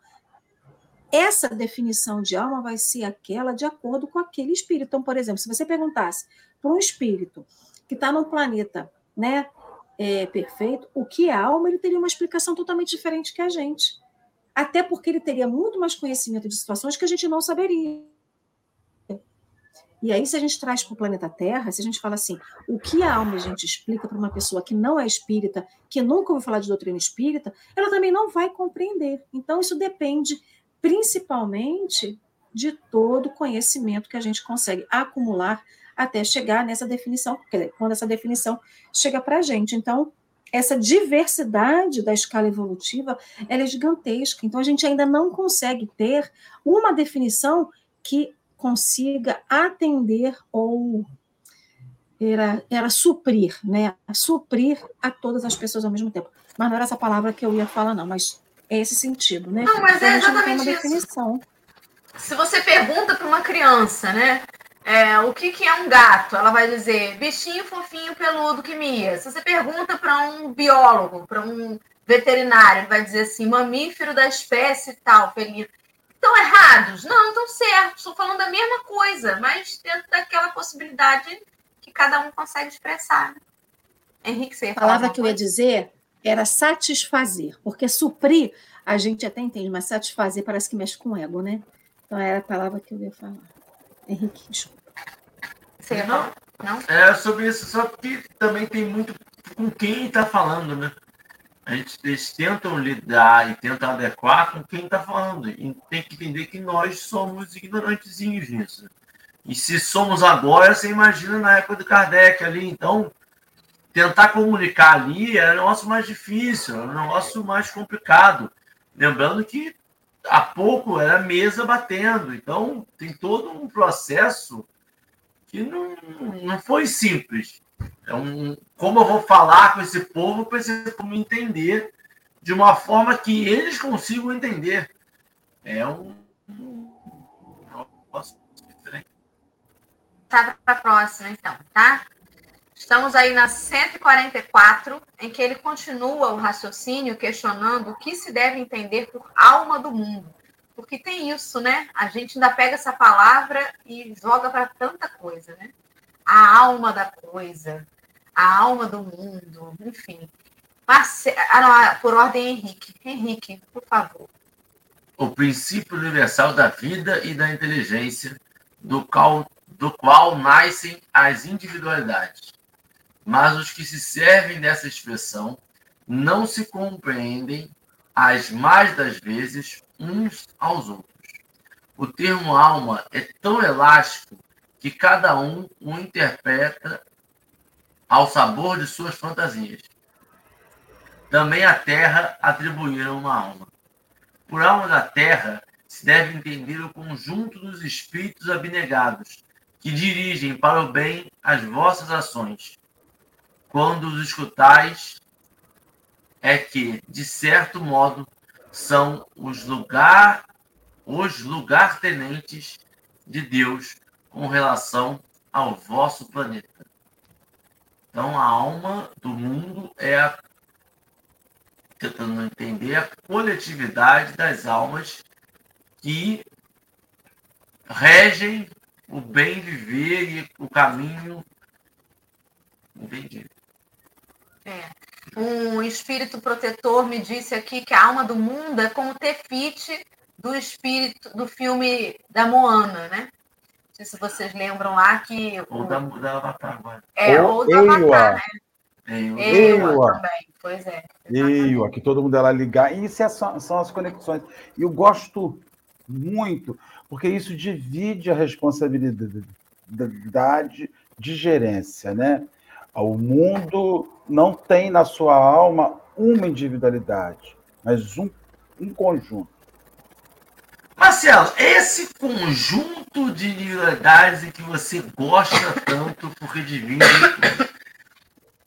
essa definição de alma vai ser aquela de acordo com aquele espírito. Então, por exemplo, se você perguntasse para um espírito que está num planeta né, é, perfeito, o que é alma, ele teria uma explicação totalmente diferente que a gente. Até porque ele teria muito mais conhecimento de situações que a gente não saberia. E aí, se a gente traz para o planeta Terra, se a gente fala assim, o que a alma a gente explica para uma pessoa que não é espírita, que nunca ouviu falar de doutrina espírita, ela também não vai compreender. Então, isso depende principalmente de todo o conhecimento que a gente consegue acumular até chegar nessa definição, quando essa definição chega para a gente. Então, essa diversidade da escala evolutiva ela é gigantesca. Então, a gente ainda não consegue ter uma definição que consiga atender ou era, era suprir, né? Suprir a todas as pessoas ao mesmo tempo. Mas não era essa palavra que eu ia falar, não, mas esse sentido, né? Não, mas é exatamente uma definição. Isso. Se você pergunta para uma criança, né? É, o que, que é um gato? Ela vai dizer bichinho fofinho peludo que mia. Se você pergunta para um biólogo, para um veterinário, ele vai dizer assim, mamífero da espécie tal, felino. Estão errados? Não, estão certos. Estou falando da mesma coisa, mas dentro daquela possibilidade que cada um consegue expressar. Né? Henrique, você ia falar A palavra que eu ia dizer era satisfazer, porque suprir a gente até entende, mas satisfazer parece que mexe com o ego, né? Então era a palavra que eu ia falar. Henrique, desculpa. Você não, não? É sobre isso, só que também tem muito com quem está falando, né? a gente, eles tentam lidar e tentam adequar com quem está falando. E tem que entender que nós somos ignorantezinhos nisso. E se somos agora, você imagina na época do Kardec ali. Então, tentar comunicar ali era o negócio mais difícil, era o negócio mais complicado. Lembrando que há pouco era mesa batendo. Então, tem todo um processo que não, não foi simples. É um, como eu vou falar com esse povo para esse povo entender de uma forma que eles consigam entender. É um, um Tá para a próxima, então, tá? Estamos aí na 144, em que ele continua o raciocínio questionando o que se deve entender por alma do mundo. Porque tem isso, né? A gente ainda pega essa palavra e joga para tanta coisa, né? A alma da coisa, a alma do mundo, enfim. Passe... Ah, por ordem, Henrique. Henrique, por favor. O princípio universal da vida e da inteligência, do qual do qual nascem as individualidades. Mas os que se servem dessa expressão não se compreendem as mais das vezes uns aos outros. O termo alma é tão elástico que cada um o interpreta ao sabor de suas fantasias. Também a terra atribuíram uma alma. Por alma da terra se deve entender o conjunto dos espíritos abnegados, que dirigem para o bem as vossas ações. Quando os escutais, é que, de certo modo, são os lugar os lugar-tenentes de Deus com relação ao vosso planeta. Então, a alma do mundo é a, tentando entender a coletividade das almas que regem o bem viver e o caminho. Entendi. É. Um espírito protetor me disse aqui que a alma do mundo é como o Tefite do espírito do filme da Moana, né? Não sei se vocês lembram lá que. Ou o... da, da Avatar agora. É, ou, ou do Avatar, né? Eiwa. também, pois é. Eiwa, que todo mundo ela ligar. E isso é só, são as conexões. E eu gosto muito porque isso divide a responsabilidade de gerência, né? O mundo não tem na sua alma uma individualidade, mas um, um conjunto. Marcelo, esse conjunto de individualidades que você gosta tanto porque divide,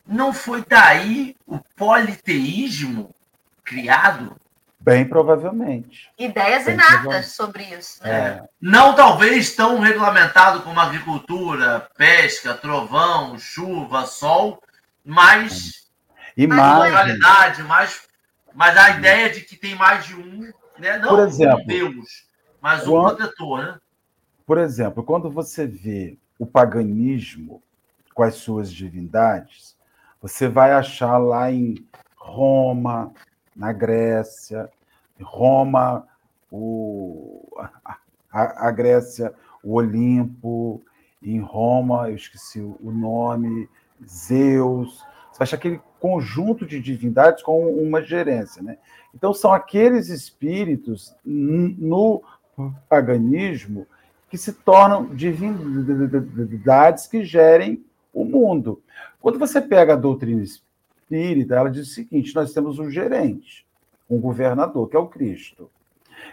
não foi daí o politeísmo criado? Bem provavelmente. Ideias Bem inatas sobre isso. Né? É. Não talvez tão regulamentado como agricultura, pesca, trovão, chuva, sol, mas mais realidade, mais, mas a ideia de que tem mais de um, né? não por exemplo, Deus, mas um quando, protetor. Né? Por exemplo, quando você vê o paganismo com as suas divindades, você vai achar lá em Roma, na Grécia, Roma, o, a, a Grécia, o Olimpo, em Roma, eu esqueci o nome, Zeus. Você acha aquele conjunto de divindades com uma gerência. Né? Então, são aqueles espíritos no paganismo que se tornam divindades que gerem o mundo. Quando você pega a doutrina espírita, ela diz o seguinte: nós temos um gerente um governador, que é o Cristo.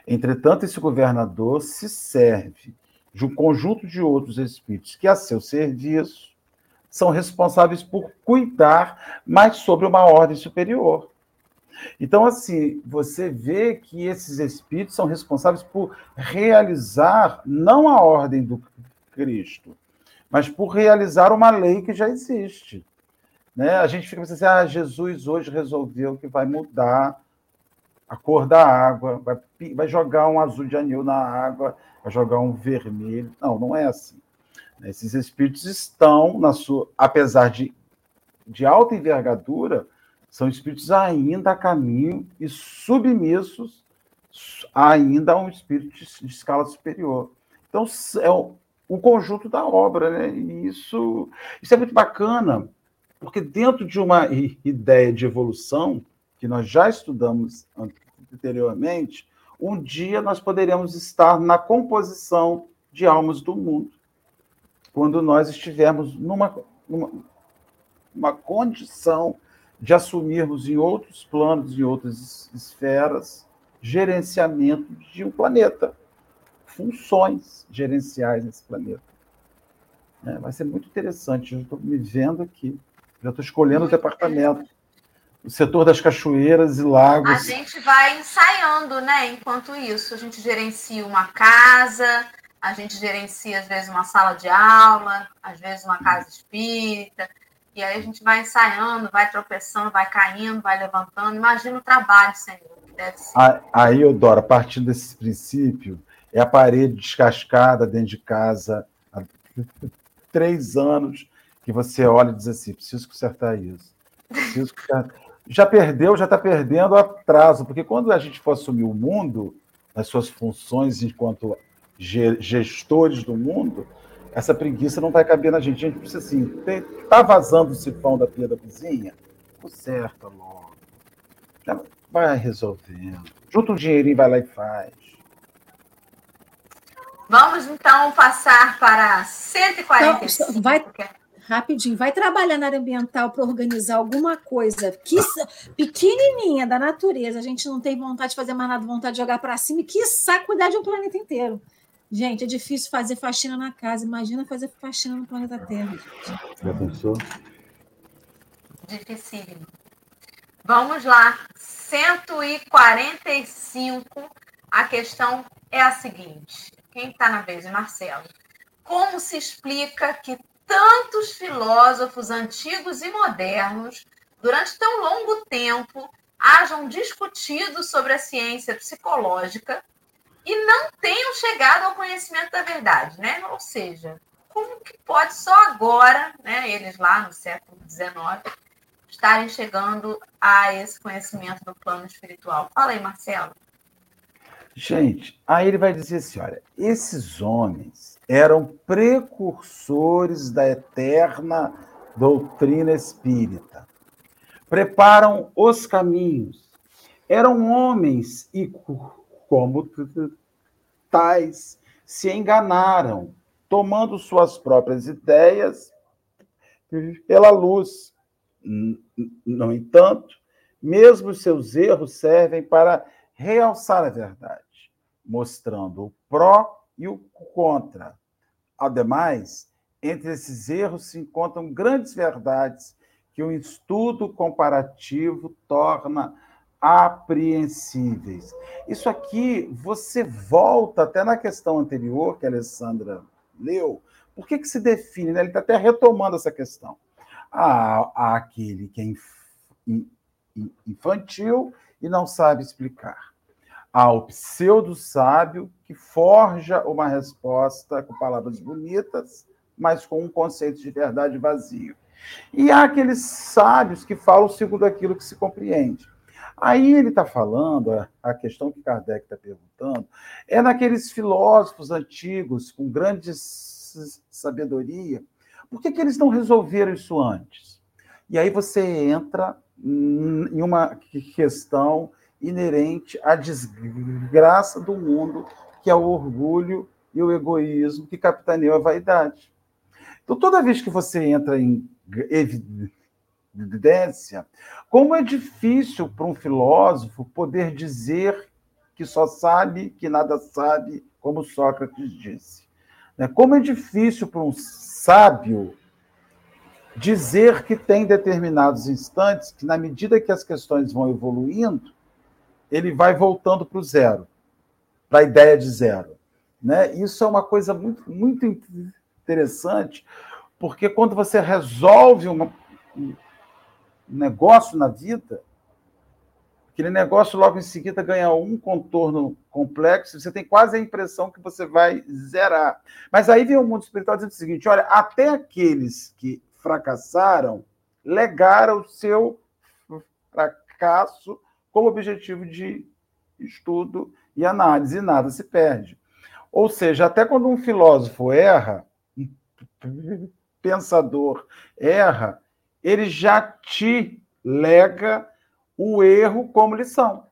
Entretanto, esse governador se serve de um conjunto de outros espíritos que, a seu serviço, são responsáveis por cuidar, mas sobre uma ordem superior. Então, assim, você vê que esses espíritos são responsáveis por realizar não a ordem do Cristo, mas por realizar uma lei que já existe. Né? A gente fica pensando assim, ah, Jesus hoje resolveu que vai mudar a cor da água, vai, vai jogar um azul de anil na água, vai jogar um vermelho. Não, não é assim. Esses espíritos estão na sua, apesar de, de alta envergadura, são espíritos ainda a caminho e submissos ainda a um espírito de, de escala superior. Então, é o, o, conjunto da obra, né? E isso, isso é muito bacana, porque dentro de uma ideia de evolução, que nós já estudamos anteriormente, um dia nós poderemos estar na composição de almas do mundo, quando nós estivermos numa, numa uma condição de assumirmos em outros planos, em outras esferas, gerenciamento de um planeta, funções gerenciais nesse planeta. É, vai ser muito interessante. Eu estou me vendo aqui, já estou escolhendo o departamento o setor das cachoeiras e lagos. A gente vai ensaiando, né? Enquanto isso, a gente gerencia uma casa, a gente gerencia, às vezes, uma sala de aula, às vezes, uma casa espírita. E aí a gente vai ensaiando, vai tropeçando, vai caindo, vai levantando. Imagina o trabalho, Senhor, que deve ser. Aí, Eudora, partindo desse princípio, é a parede descascada dentro de casa há (laughs) três anos que você olha e diz assim: preciso consertar isso. Preciso consertar já perdeu, já está perdendo atraso, porque quando a gente for assumir o mundo, as suas funções enquanto gestores do mundo, essa preguiça não vai caber na gente. A gente precisa assim, está vazando o sifão da pia da cozinha? Conserta logo. Vai resolvendo. Junta um dinheirinho, vai lá e faz. Vamos então passar para 145. Então, vai, rapidinho, vai trabalhar na área ambiental para organizar alguma coisa que pequenininha da natureza, a gente não tem vontade de fazer mais nada, vontade de jogar para cima, e que cuidar de um planeta inteiro. Gente, é difícil fazer faxina na casa, imagina fazer faxina no planeta Terra. Já pensou? Dificílimo. Vamos lá, 145. A questão é a seguinte: quem está na vez? Marcelo. Como se explica que tantos filósofos antigos e modernos, durante tão longo tempo, hajam discutido sobre a ciência psicológica e não tenham chegado ao conhecimento da verdade, né? Ou seja, como que pode só agora, né, eles lá no século XIX, estarem chegando a esse conhecimento no plano espiritual? Fala aí, Marcelo. Gente, aí ele vai dizer assim: olha, esses homens eram precursores da eterna doutrina espírita. Preparam os caminhos. Eram homens e, como tais, se enganaram, tomando suas próprias ideias pela luz. No entanto, mesmo seus erros servem para realçar a verdade, mostrando o pró e o contra. Ademais, entre esses erros se encontram grandes verdades que o estudo comparativo torna apreensíveis. Isso aqui, você volta até na questão anterior que a Alessandra leu. Por que, que se define? Né? Ele está até retomando essa questão. Há, há aquele que é infantil e não sabe explicar ao pseudo-sábio que forja uma resposta com palavras bonitas, mas com um conceito de verdade vazio. E há aqueles sábios que falam segundo aquilo que se compreende. Aí ele está falando, a questão que Kardec está perguntando, é naqueles filósofos antigos com grande sabedoria, por que, que eles não resolveram isso antes? E aí você entra em uma questão inerente à desgraça do mundo, que é o orgulho e o egoísmo que capitaneou a vaidade. Então, toda vez que você entra em evidência, como é difícil para um filósofo poder dizer que só sabe, que nada sabe, como Sócrates disse. Né? Como é difícil para um sábio dizer que tem determinados instantes que, na medida que as questões vão evoluindo, ele vai voltando para o zero, para a ideia de zero. Né? Isso é uma coisa muito, muito interessante, porque quando você resolve uma, um negócio na vida, aquele negócio logo em seguida ganha um contorno complexo, você tem quase a impressão que você vai zerar. Mas aí vem o mundo espiritual dizendo o seguinte: olha, até aqueles que fracassaram legaram o seu fracasso como objetivo de estudo e análise, e nada se perde. Ou seja, até quando um filósofo erra, um pensador erra, ele já te lega o erro como lição.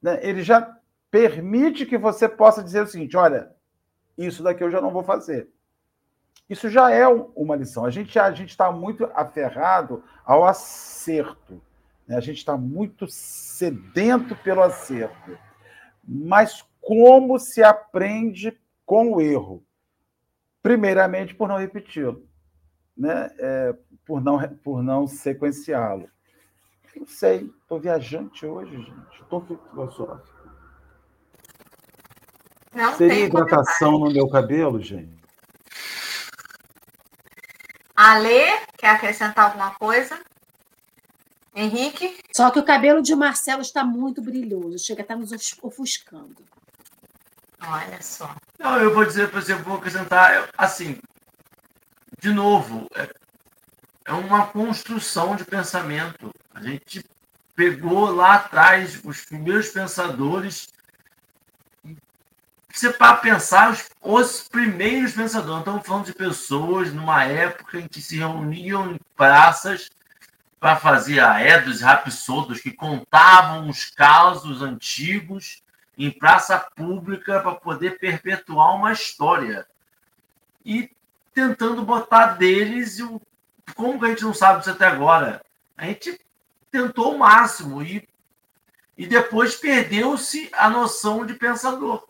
Né? Ele já permite que você possa dizer o seguinte: olha, isso daqui eu já não vou fazer. Isso já é uma lição. A gente a gente está muito aferrado ao acerto. Né? A gente está muito sedento pelo acerto. Mas como se aprende com o erro? Primeiramente, por não repeti-lo, né? É, por, não, por não sequenciá-lo. Não sei, estou viajante hoje, gente. Estou filosófico. Não Seria hidratação no meu cabelo, gente? Ale, quer acrescentar alguma coisa? Henrique? Só que o cabelo de Marcelo está muito brilhoso, chega a estar nos ofuscando. Olha só. Não, eu vou dizer, por exemplo, vou acrescentar, assim, de novo, é, é uma construção de pensamento. A gente pegou lá atrás os primeiros pensadores. Você para pensar os, os primeiros pensadores, estamos falando de pessoas numa época em que se reuniam em praças para fazer aedos rapsodos que contavam os casos antigos em praça pública para poder perpetuar uma história. E tentando botar deles o como a gente não sabe disso até agora? A gente tentou o máximo e, e depois perdeu-se a noção de pensador.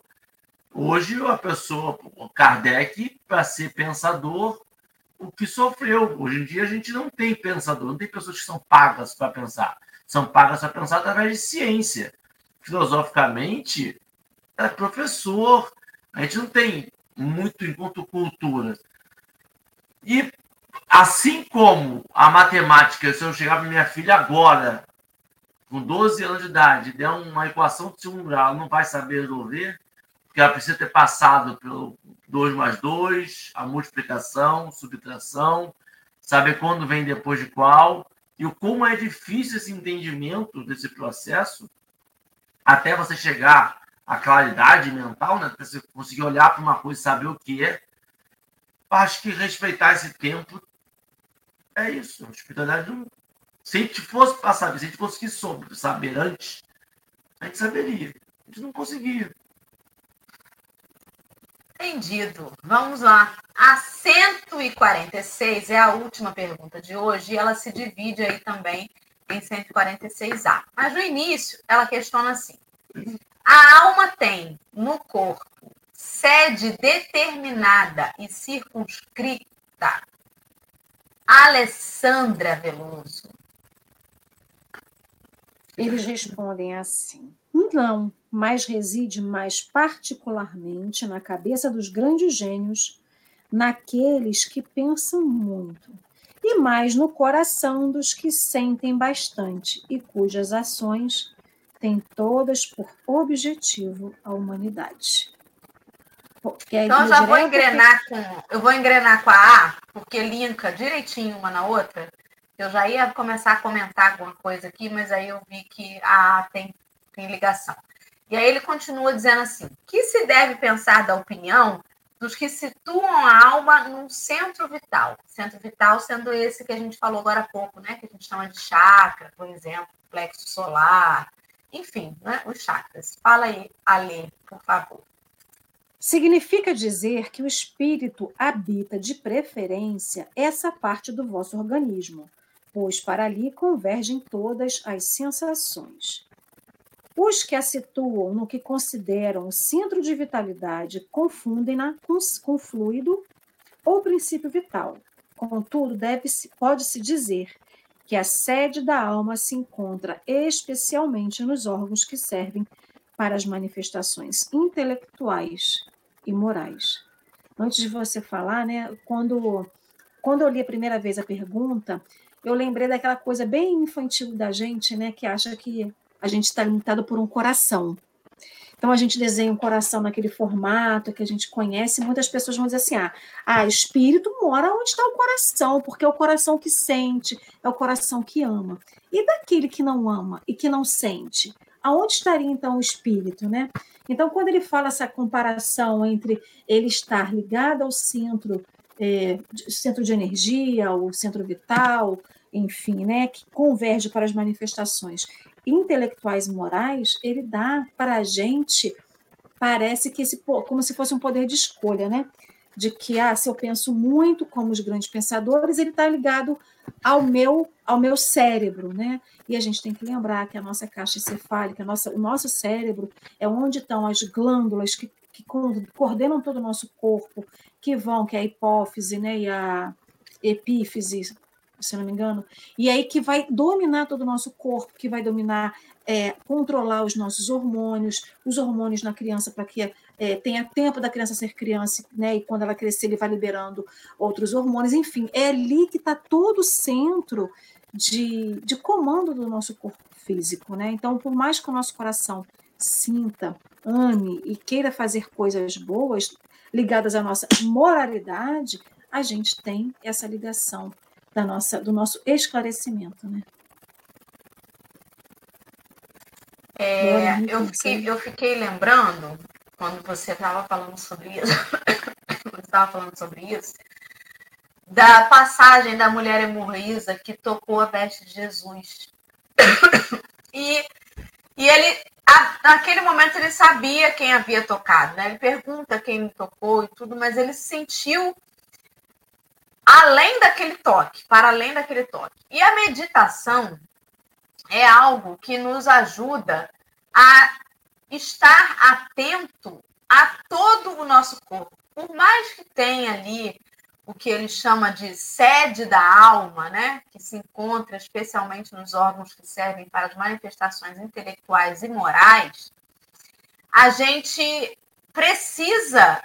Hoje a pessoa, o Kardec, para ser pensador, o que sofreu. Hoje em dia a gente não tem pensador, não tem pessoas que são pagas para pensar. São pagas para pensar através de ciência. Filosoficamente, é professor. A gente não tem muito enquanto cultura. E assim como a matemática, se eu chegar para minha filha agora, com 12 anos de idade, der uma equação de segundo grau, ela não vai saber resolver, porque ela precisa ter passado pelo 2 mais 2, a multiplicação, subtração, saber quando vem depois de qual, e o como é difícil esse entendimento desse processo, até você chegar à claridade mental, né? Até você conseguir olhar para uma coisa e saber o que é. Acho que respeitar esse tempo é isso. A espiritualidade não. Se a gente fosse passar, se a gente conseguisse saber antes, a gente saberia. A gente não conseguia. Entendido. Vamos lá. A 146 é a última pergunta de hoje e ela se divide aí também em 146A. Mas no início, ela questiona assim: a alma tem no corpo sede determinada e circunscrita. Alessandra Veloso. Eles respondem assim: não, mas reside mais particularmente na cabeça dos grandes gênios, naqueles que pensam muito, e mais no coração dos que sentem bastante e cujas ações têm todas por objetivo a humanidade. Então, eu já vou engrenar com. Eu vou engrenar com a A, porque linka direitinho uma na outra. Eu já ia começar a comentar alguma coisa aqui, mas aí eu vi que a A tem, tem ligação. E aí ele continua dizendo assim: que se deve pensar da opinião dos que situam a alma num centro vital. Centro vital sendo esse que a gente falou agora há pouco, né? Que a gente chama de chakra, por exemplo, plexo solar, enfim, né? os chakras. Fala aí, Ale, por favor. Significa dizer que o espírito habita de preferência essa parte do vosso organismo, pois para ali convergem todas as sensações. Os que a situam no que consideram o centro de vitalidade confundem-na com, com fluido ou princípio vital. Contudo, pode-se dizer que a sede da alma se encontra especialmente nos órgãos que servem para as manifestações intelectuais e morais. Antes de você falar, né, quando, quando eu li a primeira vez a pergunta, eu lembrei daquela coisa bem infantil da gente, né, que acha que a gente está limitado por um coração. Então a gente desenha um coração naquele formato que a gente conhece. Muitas pessoas vão dizer assim: ah, ah espírito mora onde está o coração, porque é o coração que sente, é o coração que ama. E daquele que não ama e que não sente? Aonde estaria então o espírito, né? Então, quando ele fala essa comparação entre ele estar ligado ao centro, é, centro de energia, o centro vital, enfim, né, que converge para as manifestações, intelectuais e morais, ele dá para a gente, parece que esse, como se fosse um poder de escolha, né? De que, ah, se eu penso muito como os grandes pensadores, ele está ligado ao meu, ao meu cérebro, né? E a gente tem que lembrar que a nossa caixa encefálica, a nossa, o nosso cérebro é onde estão as glândulas que, que coordenam todo o nosso corpo, que vão, que é a hipófise, né? E a epífise, se não me engano, e aí que vai dominar todo o nosso corpo, que vai dominar, é, controlar os nossos hormônios, os hormônios na criança para que é, tenha tempo da criança ser criança, né? E quando ela crescer, ele vai liberando outros hormônios, enfim, é ali que está todo o centro de, de comando do nosso corpo físico, né? Então, por mais que o nosso coração sinta, ame e queira fazer coisas boas ligadas à nossa moralidade, a gente tem essa ligação da nossa, do nosso esclarecimento, né? É, eu, fiquei, eu fiquei lembrando, quando você estava falando sobre isso, (laughs) estava falando sobre isso, da passagem da mulher hemorroísa que tocou a veste de Jesus. (coughs) E, e ele, a, naquele momento, ele sabia quem havia tocado, né? Ele pergunta quem me tocou e tudo, mas ele sentiu além daquele toque, para além daquele toque. E a meditação é algo que nos ajuda a estar atento a todo o nosso corpo. Por mais que tenha ali o que ele chama de sede da alma, né, que se encontra especialmente nos órgãos que servem para as manifestações intelectuais e morais, a gente precisa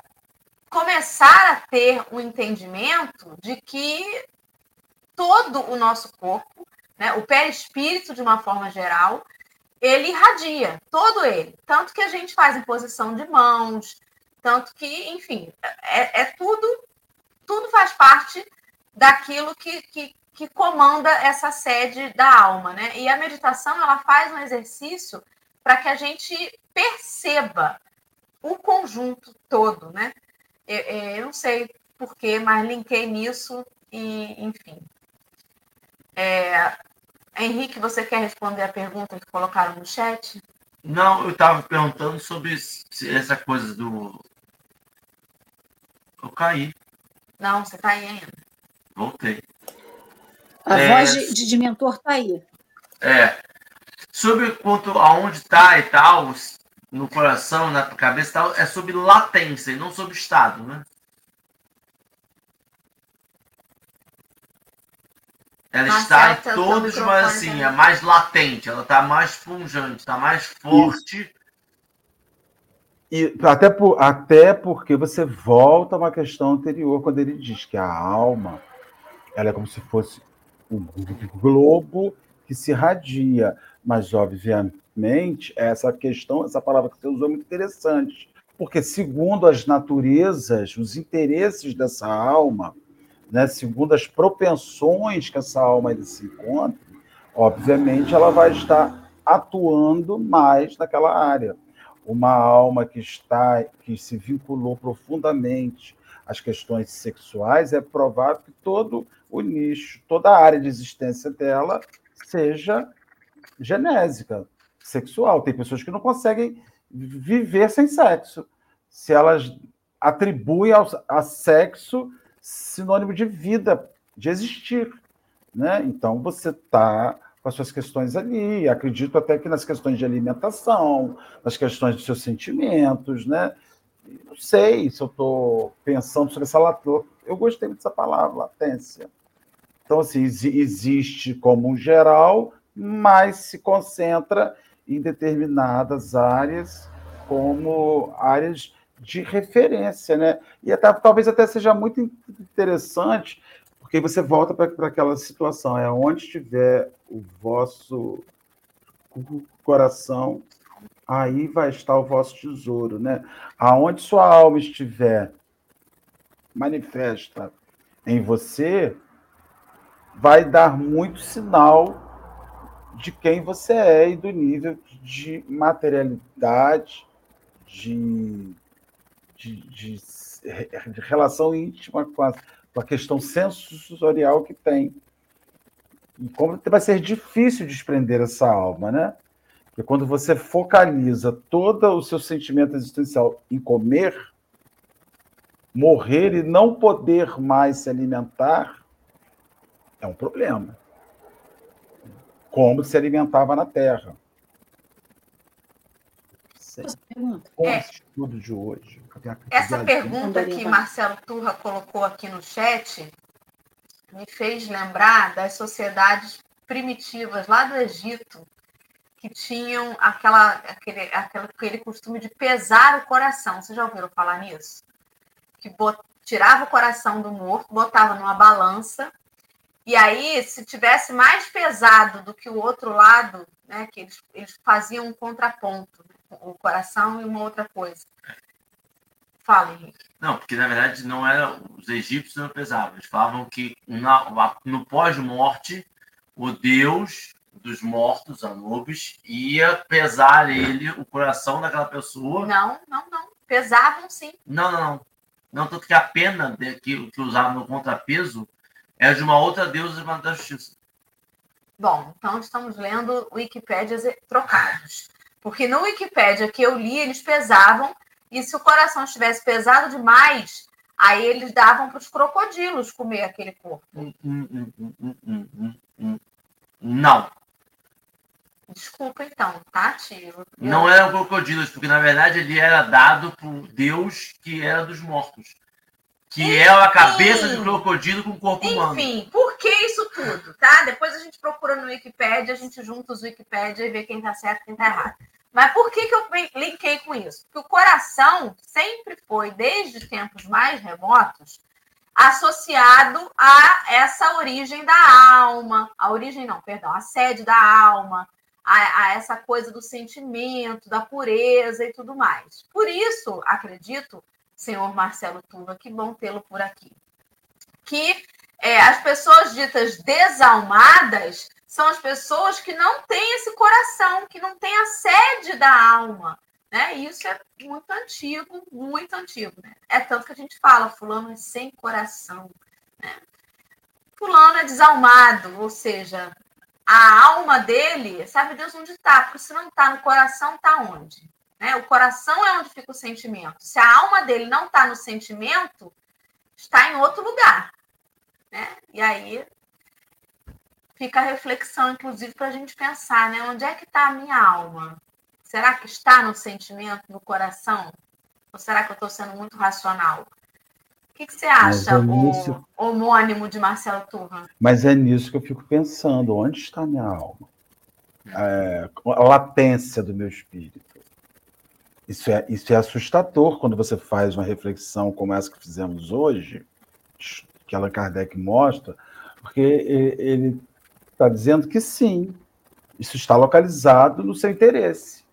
começar a ter o um entendimento de que todo o nosso corpo, né, o perispírito de uma forma geral, ele irradia, todo ele. Tanto que a gente faz em posição de mãos, tanto que, enfim, é, é tudo, tudo faz parte daquilo que, que, que comanda essa sede da alma, né? E a meditação, ela faz um exercício para que a gente perceba o conjunto todo, né? Eu, eu não sei porquê, mas linkei nisso e, enfim. É, Henrique, você quer responder a pergunta que colocaram no chat? Não, eu estava perguntando sobre essa coisa do. Eu caí. Não, você está aí ainda. Voltei. A é, voz de, de, mentor está aí. É. Sobre quanto aonde está e tal, no coração, na cabeça tal, é sobre latência e não sobre estado, né? Ela está em todos, mas assim, é mais latente, ela está mais punjante, está mais forte. E até, por, até porque você volta a uma questão anterior, quando ele diz que a alma ela é como se fosse um globo que se irradia, mas obviamente mente, essa questão, essa palavra que você usou é muito interessante, porque segundo as naturezas, os interesses dessa alma, né, segundo as propensões que essa alma se encontra, obviamente ela vai estar atuando mais naquela área. Uma alma que está, que se vinculou profundamente às questões sexuais, é provável que todo o nicho, toda a área de existência dela seja genésica, sexual. Tem pessoas que não conseguem viver sem sexo. Se elas atribuem ao, a sexo sinônimo de vida, de existir. Né? Então você está com as suas questões ali. Acredito até que nas questões de alimentação, nas questões dos seus sentimentos, né? Não sei se eu estou pensando sobre essa latência. Eu gostei dessa palavra, latência. Então, assim, existe como um geral, mas se concentra em determinadas áreas como áreas de referência, né? E até, talvez até seja muito interessante, porque você volta para aquela situação, é onde estiver o vosso coração, aí vai estar o vosso tesouro, né? Aonde sua alma estiver manifesta em você, vai dar muito sinal de quem você é e do nível de materialidade, de, de, de, de relação íntima com a, com a questão sensorial que tem. E como vai ser difícil desprender essa alma, né? Porque quando você focaliza todo o seu sentimento existencial em comer, morrer e não poder mais se alimentar é um problema. Como se alimentava na Terra. Com é, estudo de hoje. Essa pergunta que Marcelo Turra colocou aqui no chat me fez lembrar das sociedades primitivas lá do Egito que tinham aquela, aquele, aquela, aquele costume de pesar o coração. Vocês já ouviram falar nisso? Que bot, tirava o coração do morto, botava numa balança, e aí, se tivesse mais pesado do que o outro lado, né, que eles, eles faziam um contraponto, né, o coração e uma outra coisa. Fala, Henrique. Não, porque na verdade não era. Os egípcios não pesavam. Eles falavam que na, no pós-morte, o Deus dos mortos, Anubis, ia pesar ele, o coração daquela pessoa. Não, não, não. Pesavam sim. Não, não, não. Não, tanto que a pena de, que, que usavam no contrapeso é de uma outra deusa da justiça. Bom, então estamos lendo Wikipédias trocados. Porque no Wikipédia que eu li, eles pesavam e se o coração estivesse pesado demais, aí eles davam para os crocodilos comer aquele corpo. Hum hum hum, Não. Desculpa então, tá, tio? Não eram crocodilos, porque na verdade ele era dado por Deus que era dos mortos. Que Enfim. é a cabeça de crocodilo com o corpo Enfim, humano. Enfim, por que isso tudo, tá? Depois a gente procura no Wikipedia, a gente junta os Wikipedia e vê quem tá certo e quem tá errado. Mas por que, que eu linkei com isso? Porque o coração sempre foi, desde tempos mais remotos, associado a essa origem da alma, a origem não, perdão, a sede da alma, a, a, essa coisa do sentimento, da pureza e tudo mais. Por isso, acredito, senhor Marcelo Tuva, que bom tê-lo por aqui, que é, as pessoas ditas desalmadas são as pessoas que não têm esse coração, que não têm a sede da alma. Né? Isso é muito antigo, muito antigo. Né? É tanto que a gente fala, fulano é sem coração. Né? Fulano é desalmado, ou seja, a alma dele, sabe Deus onde está, porque se não está no coração, está onde? Né? O coração é onde fica o sentimento. Se a alma dele não está no sentimento, está em outro lugar. Né? E aí fica a reflexão, inclusive, para a gente pensar, né? Onde é que está a minha alma? Será que está no sentimento, no coração? Ou será que eu estou sendo muito racional? O que, que você acha, é nisso... o homônimo de Marcelo Turra? Mas é nisso que eu fico pensando. Onde está a minha alma? É, a latência do meu espírito. Isso é, isso é assustador quando você faz uma reflexão como essa que fizemos hoje, que Allan Kardec mostra, porque ele está dizendo que sim, isso está localizado no seu interesse.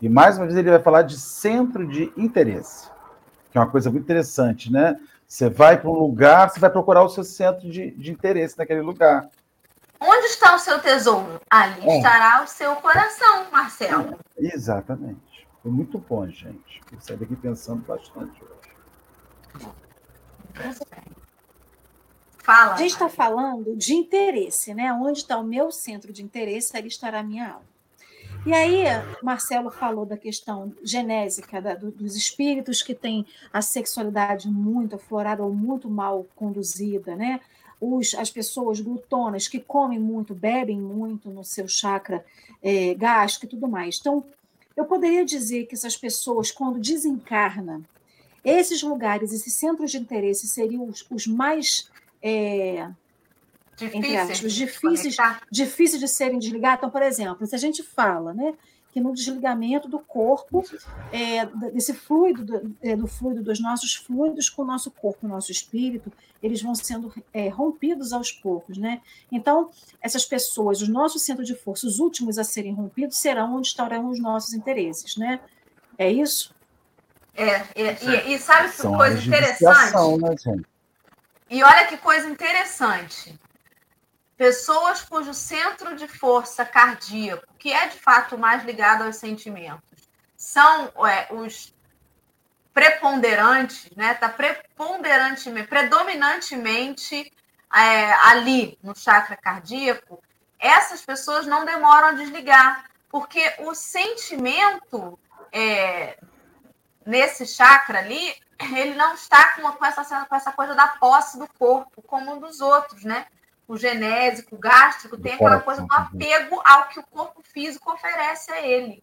E mais uma vez ele vai falar de centro de interesse, que é uma coisa muito interessante, né? Você vai para um lugar, você vai procurar o seu centro de, de interesse naquele lugar. Onde está o seu tesouro? Ali é. estará o seu coração, Marcelo. Exatamente. Foi muito bom, gente. Eu saí daqui pensando bastante hoje. Fala. A gente está falando de interesse, né? Onde está o meu centro de interesse, ali estará a minha alma. E aí, Marcelo falou da questão genésica da, dos espíritos que têm a sexualidade muito aflorada ou muito mal conduzida, né? Os, as pessoas glutonas que comem muito, bebem muito no seu chakra é, gástrico e tudo mais. Então, eu poderia dizer que essas pessoas, quando desencarnam, esses lugares, esses centros de interesse seriam os, os mais é, aspas, difíceis, difíceis de serem desligados. Então, por exemplo, se a gente fala né, que no desligamento do corpo, é, desse fluido, do, é, do, fluido, dos nossos fluidos com o nosso corpo, o nosso espírito, eles vão sendo é, rompidos aos poucos. Né? Então, essas pessoas, os nossos centros de força, os últimos a serem rompidos, serão onde estarão os nossos interesses. Né? É isso? É, e, e, sabe que coisa interessante? Né, e olha que coisa interessante. Pessoas cujo centro de força cardíaco, que é de fato mais ligado aos sentimentos, são é, os preponderantes, né? Está preponderantemente, predominantemente é, ali no chakra cardíaco, essas pessoas não demoram a desligar, porque o sentimento é, nesse chakra ali, ele não está com, com, essa, com essa coisa da posse do corpo, como um dos outros, né? O genésico, o gástrico, tem aquela coisa do apego ao que o corpo físico oferece a ele.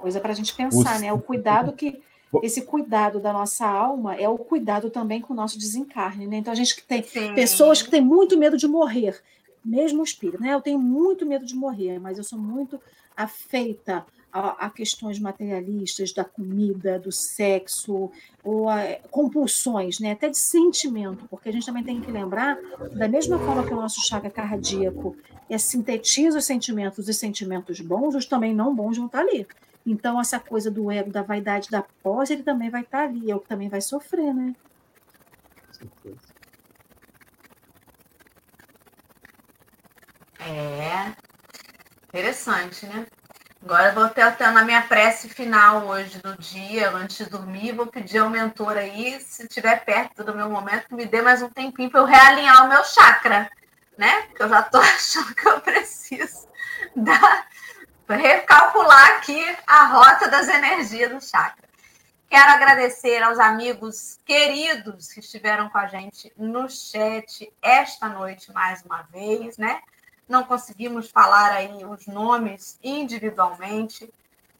Coisa para a gente pensar, né? O cuidado que (laughs) esse cuidado da nossa alma é o cuidado também com o nosso desencarne, né? Então a gente que tem Sim. pessoas que têm muito medo de morrer, mesmo o espírito, né? Eu tenho muito medo de morrer, mas eu sou muito afeita a, a questões materialistas da comida, do sexo, ou a, compulsões, né? Até de sentimento, porque a gente também tem que lembrar, da mesma forma que o nosso chakra cardíaco é, sintetiza os sentimentos, os sentimentos bons, os também não bons vão estar ali. Então, essa coisa do ego, da vaidade, da posse, ele também vai estar tá ali, é o que também vai sofrer, né? É interessante, né? Agora vou até na minha prece final hoje do dia, antes de dormir, vou pedir ao mentor aí, se estiver perto do meu momento, me dê mais um tempinho para eu realinhar o meu chakra, né? Porque eu já estou (laughs) achando que eu preciso dar recalcular aqui a rota das energias do chakra. Quero agradecer aos amigos queridos que estiveram com a gente no chat esta noite mais uma vez, né? Não conseguimos falar aí os nomes individualmente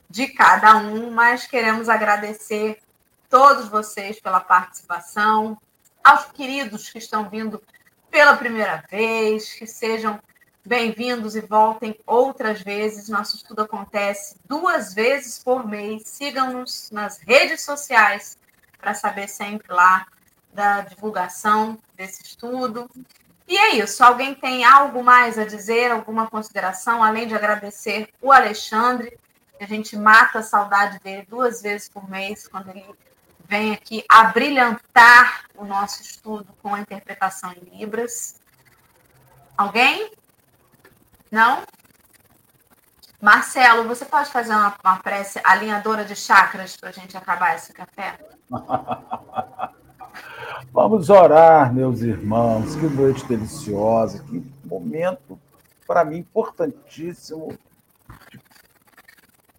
de cada um, mas queremos agradecer todos vocês pela participação, aos queridos que estão vindo pela primeira vez, que sejam Bem-vindos e voltem outras vezes. Nosso estudo acontece duas vezes por mês. Sigam-nos nas redes sociais para saber sempre lá da divulgação desse estudo. E é isso. Alguém tem algo mais a dizer, alguma consideração, além de agradecer o Alexandre? A gente mata a saudade dele duas vezes por mês, quando ele vem aqui abrilhantar o nosso estudo com a interpretação em Libras. Alguém? Não? Marcelo, você pode fazer uma, uma prece alinhadora de chakras para a gente acabar esse café? (laughs) Vamos orar, meus irmãos. Que noite deliciosa, que momento, para mim, importantíssimo de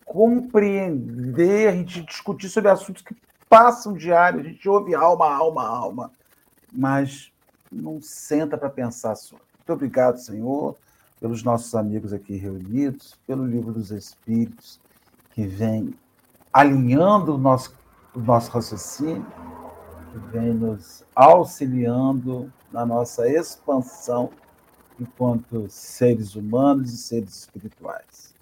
compreender, a gente discutir sobre assuntos que passam diário, a gente ouve alma, alma, alma, mas não senta para pensar só. Muito obrigado, Senhor pelos nossos amigos aqui reunidos, pelo Livro dos Espíritos, que vem alinhando o nosso, o nosso raciocínio, que vem nos auxiliando na nossa expansão enquanto seres humanos e seres espirituais.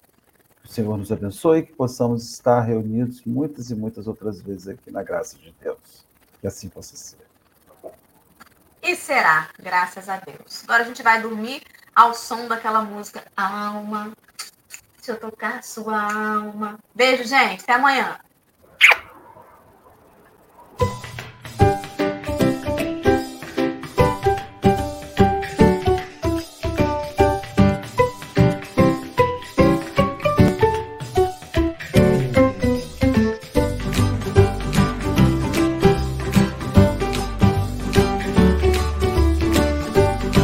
o Senhor nos abençoe e que possamos estar reunidos muitas e muitas outras vezes aqui na graça de Deus. Que assim possa ser. E será, graças a Deus. Agora a gente vai dormir ao som daquela música Alma. Se eu tocar sua alma. Beijo, gente. Até amanhã.